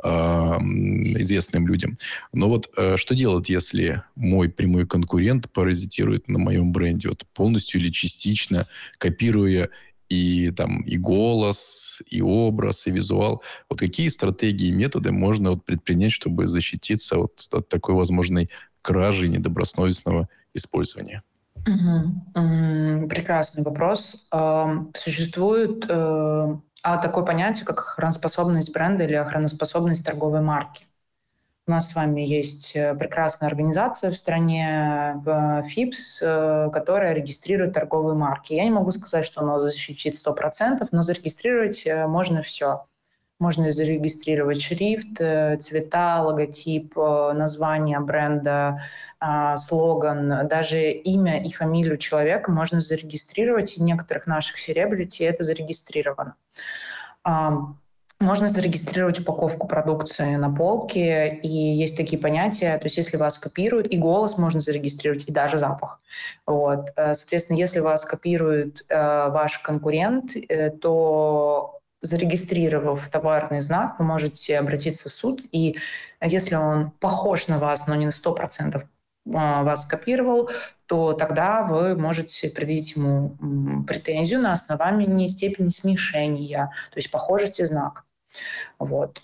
э, известным людям. Но вот э, что делать, если мой прямой конкурент паразитирует на моем бренде? Вот полностью или частично, копируя и там и голос, и образ, и визуал. Вот какие стратегии и методы можно вот предпринять, чтобы защититься вот от такой возможной кражи недобросовестного использования? Угу. Прекрасный вопрос. Существует э, а такое понятие, как охраноспособность бренда или охраноспособность торговой марки. У нас с вами есть э, прекрасная организация в стране, ФИПС, э, которая регистрирует торговые марки. Я не могу сказать, что она защитит 100%, но зарегистрировать э, можно все. Можно зарегистрировать шрифт, цвета, логотип, название бренда, слоган, даже имя и фамилию человека можно зарегистрировать, и в некоторых наших серебрити это зарегистрировано. Можно зарегистрировать упаковку продукции на полке, и есть такие понятия, то есть если вас копируют, и голос можно зарегистрировать, и даже запах. Вот. Э, соответственно, если вас копирует э, ваш конкурент, э, то зарегистрировав товарный знак, вы можете обратиться в суд, и если он похож на вас, но не на 100% вас копировал, то тогда вы можете предъявить ему претензию на основании степени смешения, то есть похожести знака. Вот.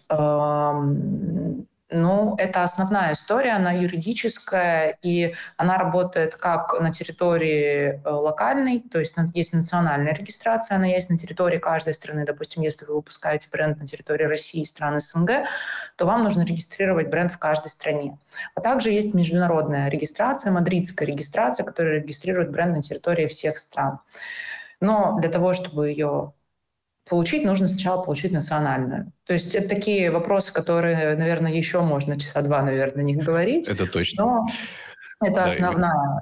Ну, это основная история, она юридическая, и она работает как на территории э, локальной, то есть есть национальная регистрация, она есть на территории каждой страны. Допустим, если вы выпускаете бренд на территории России и стран СНГ, то вам нужно регистрировать бренд в каждой стране. А также есть международная регистрация, мадридская регистрация, которая регистрирует бренд на территории всех стран. Но для того, чтобы ее получить, нужно сначала получить национальную. То есть это такие вопросы, которые, наверное, еще можно часа два, наверное, не говорить. Это точно. Но это основная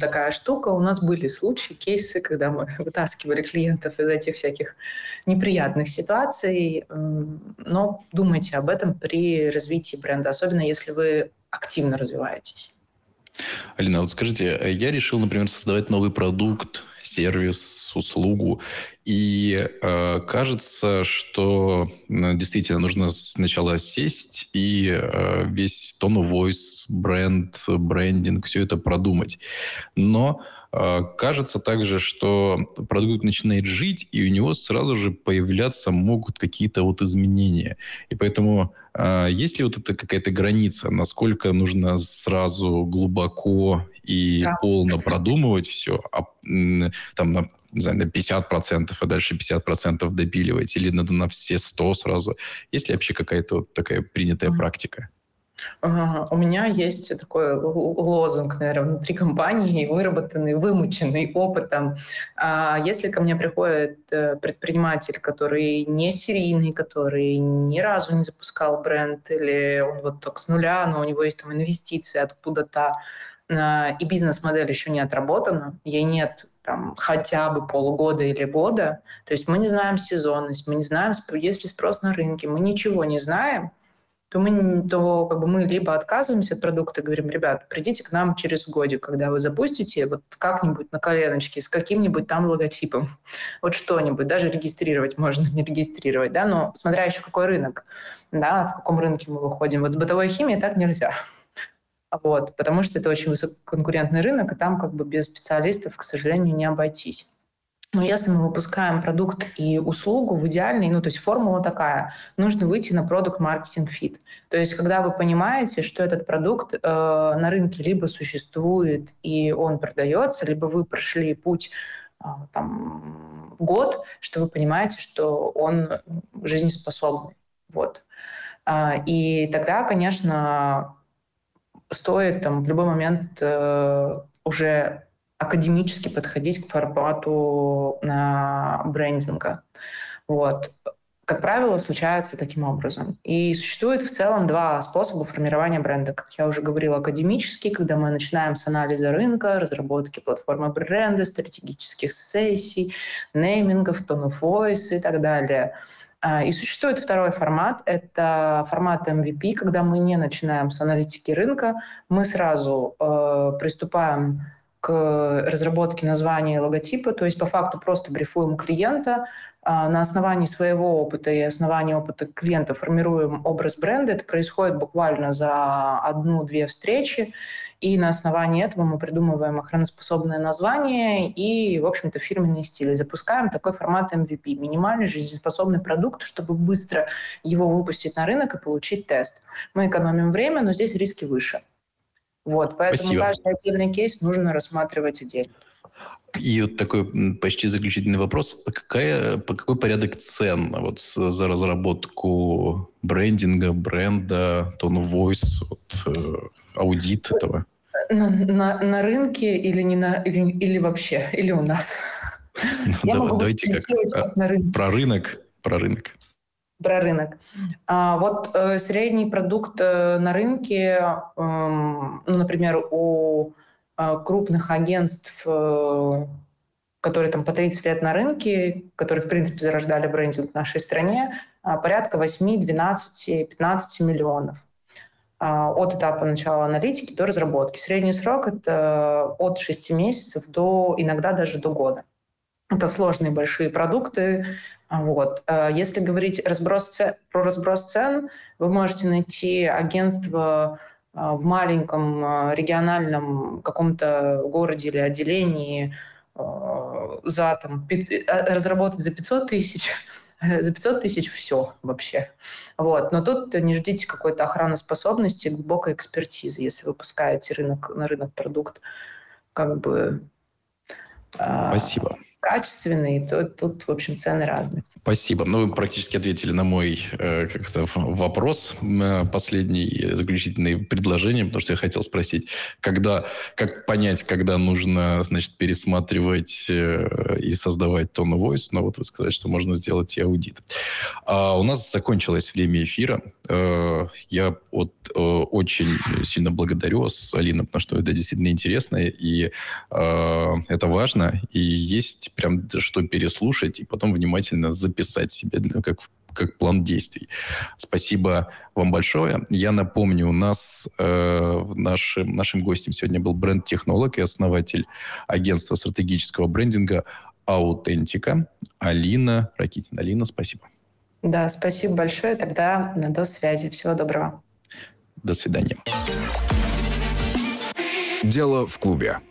такая штука. У нас были случаи, кейсы, когда мы вытаскивали клиентов из этих всяких неприятных ситуаций. Но думайте об этом при развитии бренда, особенно если вы активно развиваетесь. Алина, вот скажите, я решил, например, создавать новый продукт, сервис, услугу, и э, кажется, что действительно нужно сначала сесть и э, весь of voice, бренд, брендинг, все это продумать. Но э, кажется также, что продукт начинает жить, и у него сразу же появляться могут какие-то вот изменения. И поэтому э, есть ли вот это какая-то граница, насколько нужно сразу глубоко и да. полно продумывать все, а там на, не знаю, на 50%, а дальше 50% допиливать, или надо на все 100 сразу? Есть ли вообще какая-то вот такая принятая mm-hmm. практика? У меня есть такой лозунг, наверное, внутри компании, выработанный, вымученный опытом. А если ко мне приходит э, предприниматель, который не серийный, который ни разу не запускал бренд, или он вот так с нуля, но у него есть там инвестиции откуда-то, и бизнес-модель еще не отработана, ей нет там, хотя бы полугода или года, то есть мы не знаем сезонность, мы не знаем, есть ли спрос на рынке, мы ничего не знаем, то мы, то как бы мы либо отказываемся от продукта, говорим, ребят, придите к нам через годик, когда вы запустите, вот как-нибудь на коленочке с каким-нибудь там логотипом, вот что-нибудь, даже регистрировать можно, не регистрировать, да, но смотря еще какой рынок, да, в каком рынке мы выходим. Вот с бытовой химией так нельзя. Вот, потому что это очень высококонкурентный рынок, и там как бы без специалистов, к сожалению, не обойтись. Но если мы выпускаем продукт и услугу в идеальной, ну, то есть формула такая, нужно выйти на product market fit. То есть когда вы понимаете, что этот продукт э, на рынке либо существует и он продается, либо вы прошли путь э, там, в год, что вы понимаете, что он жизнеспособный. Вот. Э, и тогда, конечно, стоит там в любой момент э, уже академически подходить к формату э, брендинга. Вот. Как правило, случается таким образом. И существует в целом два способа формирования бренда. Как я уже говорила, академический, когда мы начинаем с анализа рынка, разработки платформы бренда, стратегических сессий, неймингов, tone of и так далее. А, и существует второй формат, это формат MVP, когда мы не начинаем с аналитики рынка, мы сразу э, приступаем к разработке названия и логотипа, то есть по факту просто брифуем клиента, а, на основании своего опыта и основании опыта клиента формируем образ бренда. Это происходит буквально за одну-две встречи, и на основании этого мы придумываем охраноспособное название и, в общем-то, фирменный стиль. запускаем такой формат MVP, минимальный жизнеспособный продукт, чтобы быстро его выпустить на рынок и получить тест. Мы экономим время, но здесь риски выше. Вот, поэтому Спасибо. каждый отдельный кейс нужно рассматривать отдельно. И вот такой почти заключительный вопрос. Какая, по какой порядок цен вот за разработку брендинга, бренда, тон voice, вот, э, аудит этого? На, на, на рынке или, не на, или, или вообще, или у нас? Ну, Я давай, давайте как, как на рынке. про рынок. Про рынок про рынок. А, вот э, средний продукт э, на рынке, э, ну, например, у э, крупных агентств, э, которые там по 30 лет на рынке, которые, в принципе, зарождали брендинг в нашей стране, э, порядка 8, 12, 15 миллионов от этапа начала аналитики до разработки. Средний срок – это от 6 месяцев до иногда даже до года. Это сложные большие продукты. А, вот. А, если говорить разброс цен, про разброс цен, вы можете найти агентство а, в маленьком региональном каком-то городе или отделении за там, разработать за 500 тысяч, за 500 тысяч все вообще. Вот. Но тут не ждите какой-то охраноспособности, глубокой экспертизы, если выпускаете рынок, на рынок продукт. Как бы... Спасибо качественный, то тут, в общем, цены разные. Спасибо. Ну, вы практически ответили на мой э, как-то вопрос, э, последний заключительный предложение, потому что я хотел спросить, когда, как понять, когда нужно, значит, пересматривать э, и создавать тон voice, но вот вы сказали, что можно сделать и аудит. А у нас закончилось время эфира. Э, я вот э, очень сильно благодарю вас, Алина, потому что это действительно интересно, и э, это важно, и есть прям что переслушать, и потом внимательно записать себе как, как план действий. Спасибо вам большое. Я напомню, у нас э, нашим, нашим гостем сегодня был бренд-технолог и основатель агентства стратегического брендинга «Аутентика» Алина Ракитина. Алина, спасибо. Да, спасибо большое. Тогда до связи. Всего доброго. До свидания. Дело в клубе.